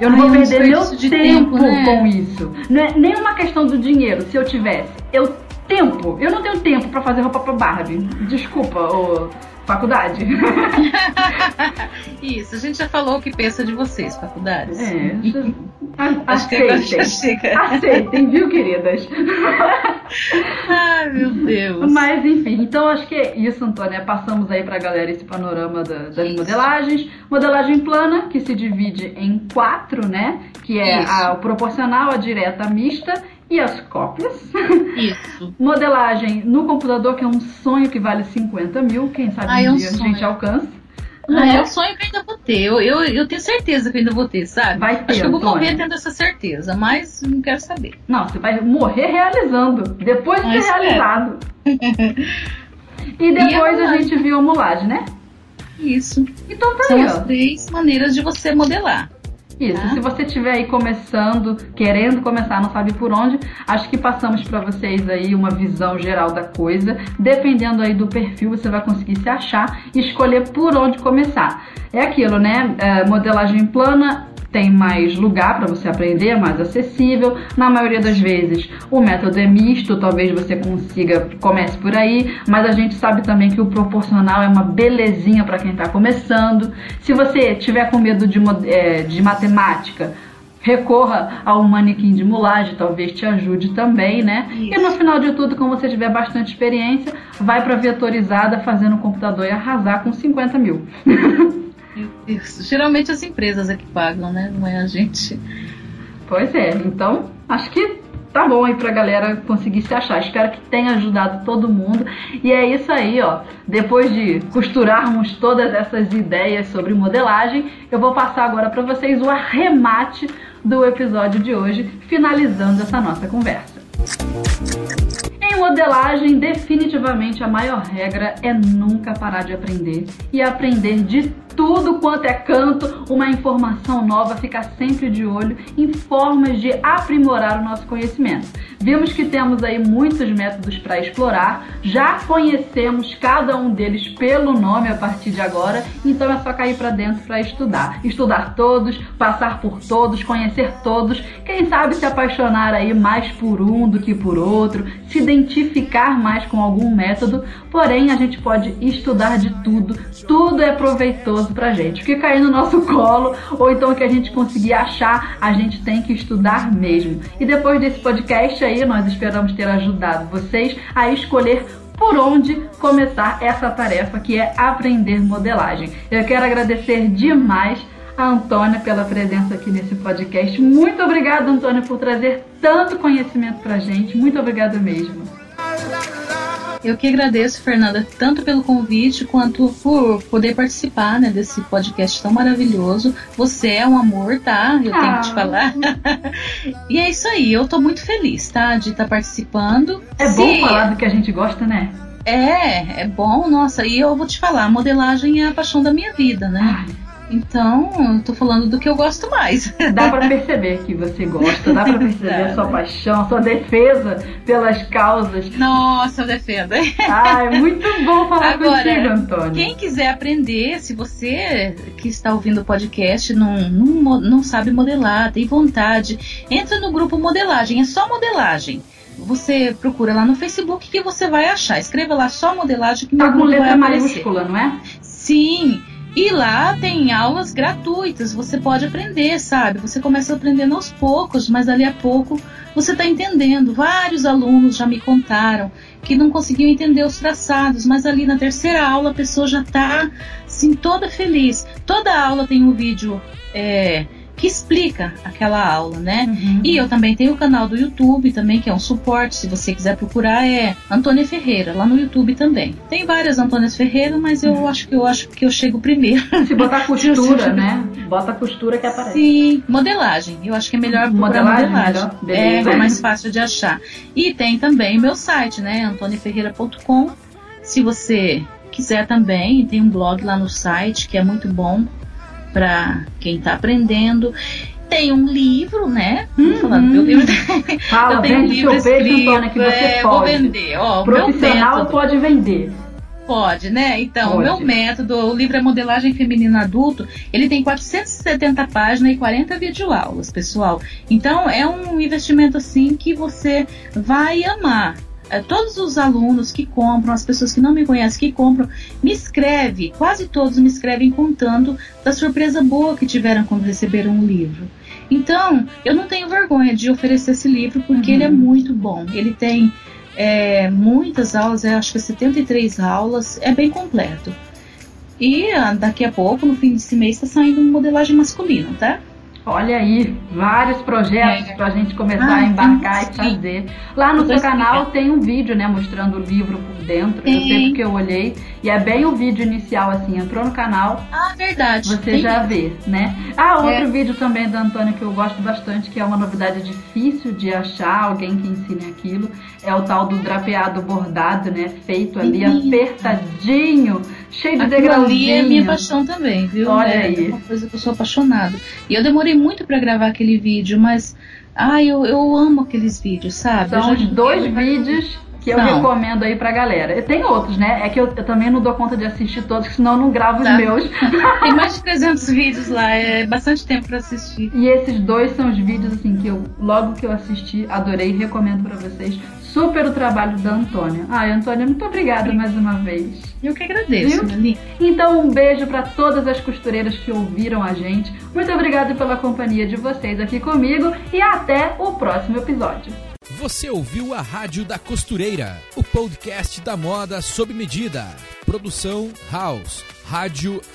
Eu não Ai, vou perder meu tempo, tempo, né? com isso. Não é nem uma questão do dinheiro, se eu tivesse. Eu tempo, eu não tenho tempo pra fazer roupa pra Barbie. Desculpa, ô, faculdade. [laughs] Isso, a gente já falou o que pensa de vocês, faculdades. É, [laughs] a- Acho aceitem. chega. Aceitem, viu, queridas? [laughs] Ai, meu Deus. Mas enfim, então acho que é isso, Antônia. Passamos aí pra galera esse panorama da- das Isso. modelagens. Modelagem plana, que se divide em quatro, né? Que é a proporcional, a direta, a mista e as cópias. Isso. [laughs] Modelagem no computador, que é um sonho que vale 50 mil. Quem sabe um é um dia a gente sonho. alcança. Ah, Né? é um sonho que eu ainda vou ter. Eu, eu, eu tenho certeza que eu ainda vou ter, sabe? Vai ter, Acho que eu vou morrer tendo essa certeza, mas não quero saber. Não, você vai morrer realizando. Depois de Ah, ter realizado. [laughs] e depois E a a, gente viu a mulagem, né? Isso. Então tá São aí, três maneiras de você modelar. Isso, Tá. se você estiver aí começando, querendo começar, não sabe por onde, acho que passamos para vocês aí uma visão geral da coisa. Dependendo aí do perfil, você vai conseguir se achar e escolher por onde começar. É aquilo, né? É, modelagem plana tem mais lugar para você aprender, é mais acessível. Na maioria das vezes, o método é misto, talvez você consiga comece por aí, mas a gente sabe também que o proporcional é uma belezinha para quem está começando. Se você tiver com medo de, é, de matemática, recorra ao manequim de mulagem, talvez te ajude também, né? E Isso. no final de tudo, quando você tiver bastante experiência, vai para vetorizada fazendo o computador e arrasar com 50 mil. [laughs] Deus. Geralmente as empresas é que pagam, né? Não é a gente. Pois é, então acho que tá bom aí pra galera conseguir se achar. Espero que tenha ajudado todo mundo. E é isso aí, ó. Depois de costurarmos todas essas ideias sobre modelagem, eu vou passar agora pra vocês o arremate do episódio de hoje, finalizando essa nossa conversa. Em modelagem, definitivamente a maior regra é nunca parar de aprender e aprender de tudo quanto é canto, uma informação nova, ficar sempre de olho em formas de aprimorar o nosso conhecimento. Vimos que temos aí muitos métodos para explorar, já conhecemos cada um deles pelo nome a partir de agora, então é só cair para dentro para estudar. Estudar todos, passar por todos, conhecer todos, quem sabe se apaixonar aí mais por um do que por outro, se identificar mais com algum método, porém a gente pode estudar de tudo, tudo é proveitoso pra gente. O que cair no nosso [laughs] colo, ou então o que a gente conseguir achar, a gente tem que estudar mesmo. E depois desse podcast aí, nós esperamos ter ajudado vocês a escolher por onde começar essa tarefa que é aprender modelagem. Eu quero agradecer demais a Antônia pela presença aqui nesse podcast. Muito obrigada, Antônia, por trazer tanto conhecimento pra gente. Muito obrigada mesmo. Eu que agradeço, Fernanda, tanto pelo convite quanto por poder participar né, desse podcast tão maravilhoso. Você é um amor, tá? Eu tenho que te Ah. falar. [laughs] e é isso aí, eu tô muito feliz, tá? De estar participando. É Se- bom falar do que a gente gosta, né? É, é bom, nossa, e eu vou te falar, a modelagem é a paixão da minha vida, né? Então, eu tô falando do que eu gosto mais. [laughs] Dá pra perceber que você gosta, dá pra perceber a sua paixão, a sua defesa pelas causas. Nossa, eu defendo. Ah, é muito bom falar Agora, contigo, Antônio. Quem quiser aprender, se você que está ouvindo o podcast não, não, não sabe modelar, tem vontade, entra no grupo Modelagem, é só modelagem. Você procura lá no Facebook que você vai achar. Escreva lá só modelagem que Tá meu com grupo vai letra aparecer. maiúscula, não é? Sim. E lá tem aulas gratuitas, você pode aprender, sabe? Você começa aprendendo aos poucos, mas ali a pouco você está entendendo. Vários alunos já me contaram que não conseguiam entender os traçados, mas ali na terceira aula a pessoa já está assim, toda feliz. Toda aula tem um vídeo é, que explica aquela aula, né? Uhum. E eu também tenho o canal do YouTube também, que é um suporte, se você quiser procurar, é Antônia Ferreira, lá no YouTube também. Tem várias Antônias Ferreira, mas eu uhum. acho que eu acho que eu chego primeiro. [laughs] Se botar costura, né? Bota costura que aparece. Sim, modelagem. Eu acho que é melhor modelagem. modelagem. É, é mais fácil de achar. E tem também meu site, né? antoniaferreira.com. Se você quiser também, tem um blog lá no site que é muito bom para quem está aprendendo. Tem um livro, né? Uhum. Falar do meu livro. Fala, [laughs] eu tenho um livro escrito, Antônia, que você é, pode. Vou vender. Ó, Profissional pode vender. Pode, né? Então, o meu método, o livro é Modelagem Feminina Adulto, ele tem 470 páginas e 40 videoaulas, pessoal. Então, é um investimento assim que você vai amar. É, todos os alunos que compram, as pessoas que não me conhecem que compram, me escreve, quase todos me escrevem contando da surpresa boa que tiveram quando receberam o livro. Então, eu não tenho vergonha de oferecer esse livro porque uhum. ele é muito bom. Ele tem é, muitas aulas, acho que é 73 aulas, é bem completo. E ah, daqui a pouco, no fim desse mês, está saindo modelagem masculina, tá? Olha aí, vários projetos é. para a gente começar ah, a embarcar sim, e fazer. Lá no seu canal tem um vídeo, né, mostrando o livro por dentro. Sim. Eu sei que eu olhei e é bem o vídeo inicial, assim, entrou no canal. Ah, verdade. Você já vê, né? Ah, outro é. vídeo também da Antônia que eu gosto bastante, que é uma novidade difícil de achar alguém que ensine aquilo. É o tal do drapeado bordado, né? Feito ali, sim. apertadinho cheio de degrauzinho. ali é minha paixão também, viu? Olha é, aí. É uma coisa que eu sou apaixonada. E eu demorei muito para gravar aquele vídeo, mas ai, eu, eu amo aqueles vídeos, sabe? São os dois vídeos que eu recomendo aí pra galera. Tem outros, né? É que eu, eu, também não dou conta de assistir todos, senão eu não gravo tá. os meus. [laughs] Tem mais de [laughs] 300 vídeos lá, é bastante tempo pra assistir. E esses dois são os vídeos, assim, que eu, logo que eu assisti, adorei e recomendo pra vocês. Super o trabalho da Antônia. Ai, Antônia, muito obrigada mais uma vez. Eu que agradeço, Viu? Então, um beijo para todas as costureiras que ouviram a gente. Muito obrigada pela companhia de vocês aqui comigo e até o próximo episódio. Você ouviu a Rádio da Costureira, o podcast da moda sob medida. Produção House, radioagt.com.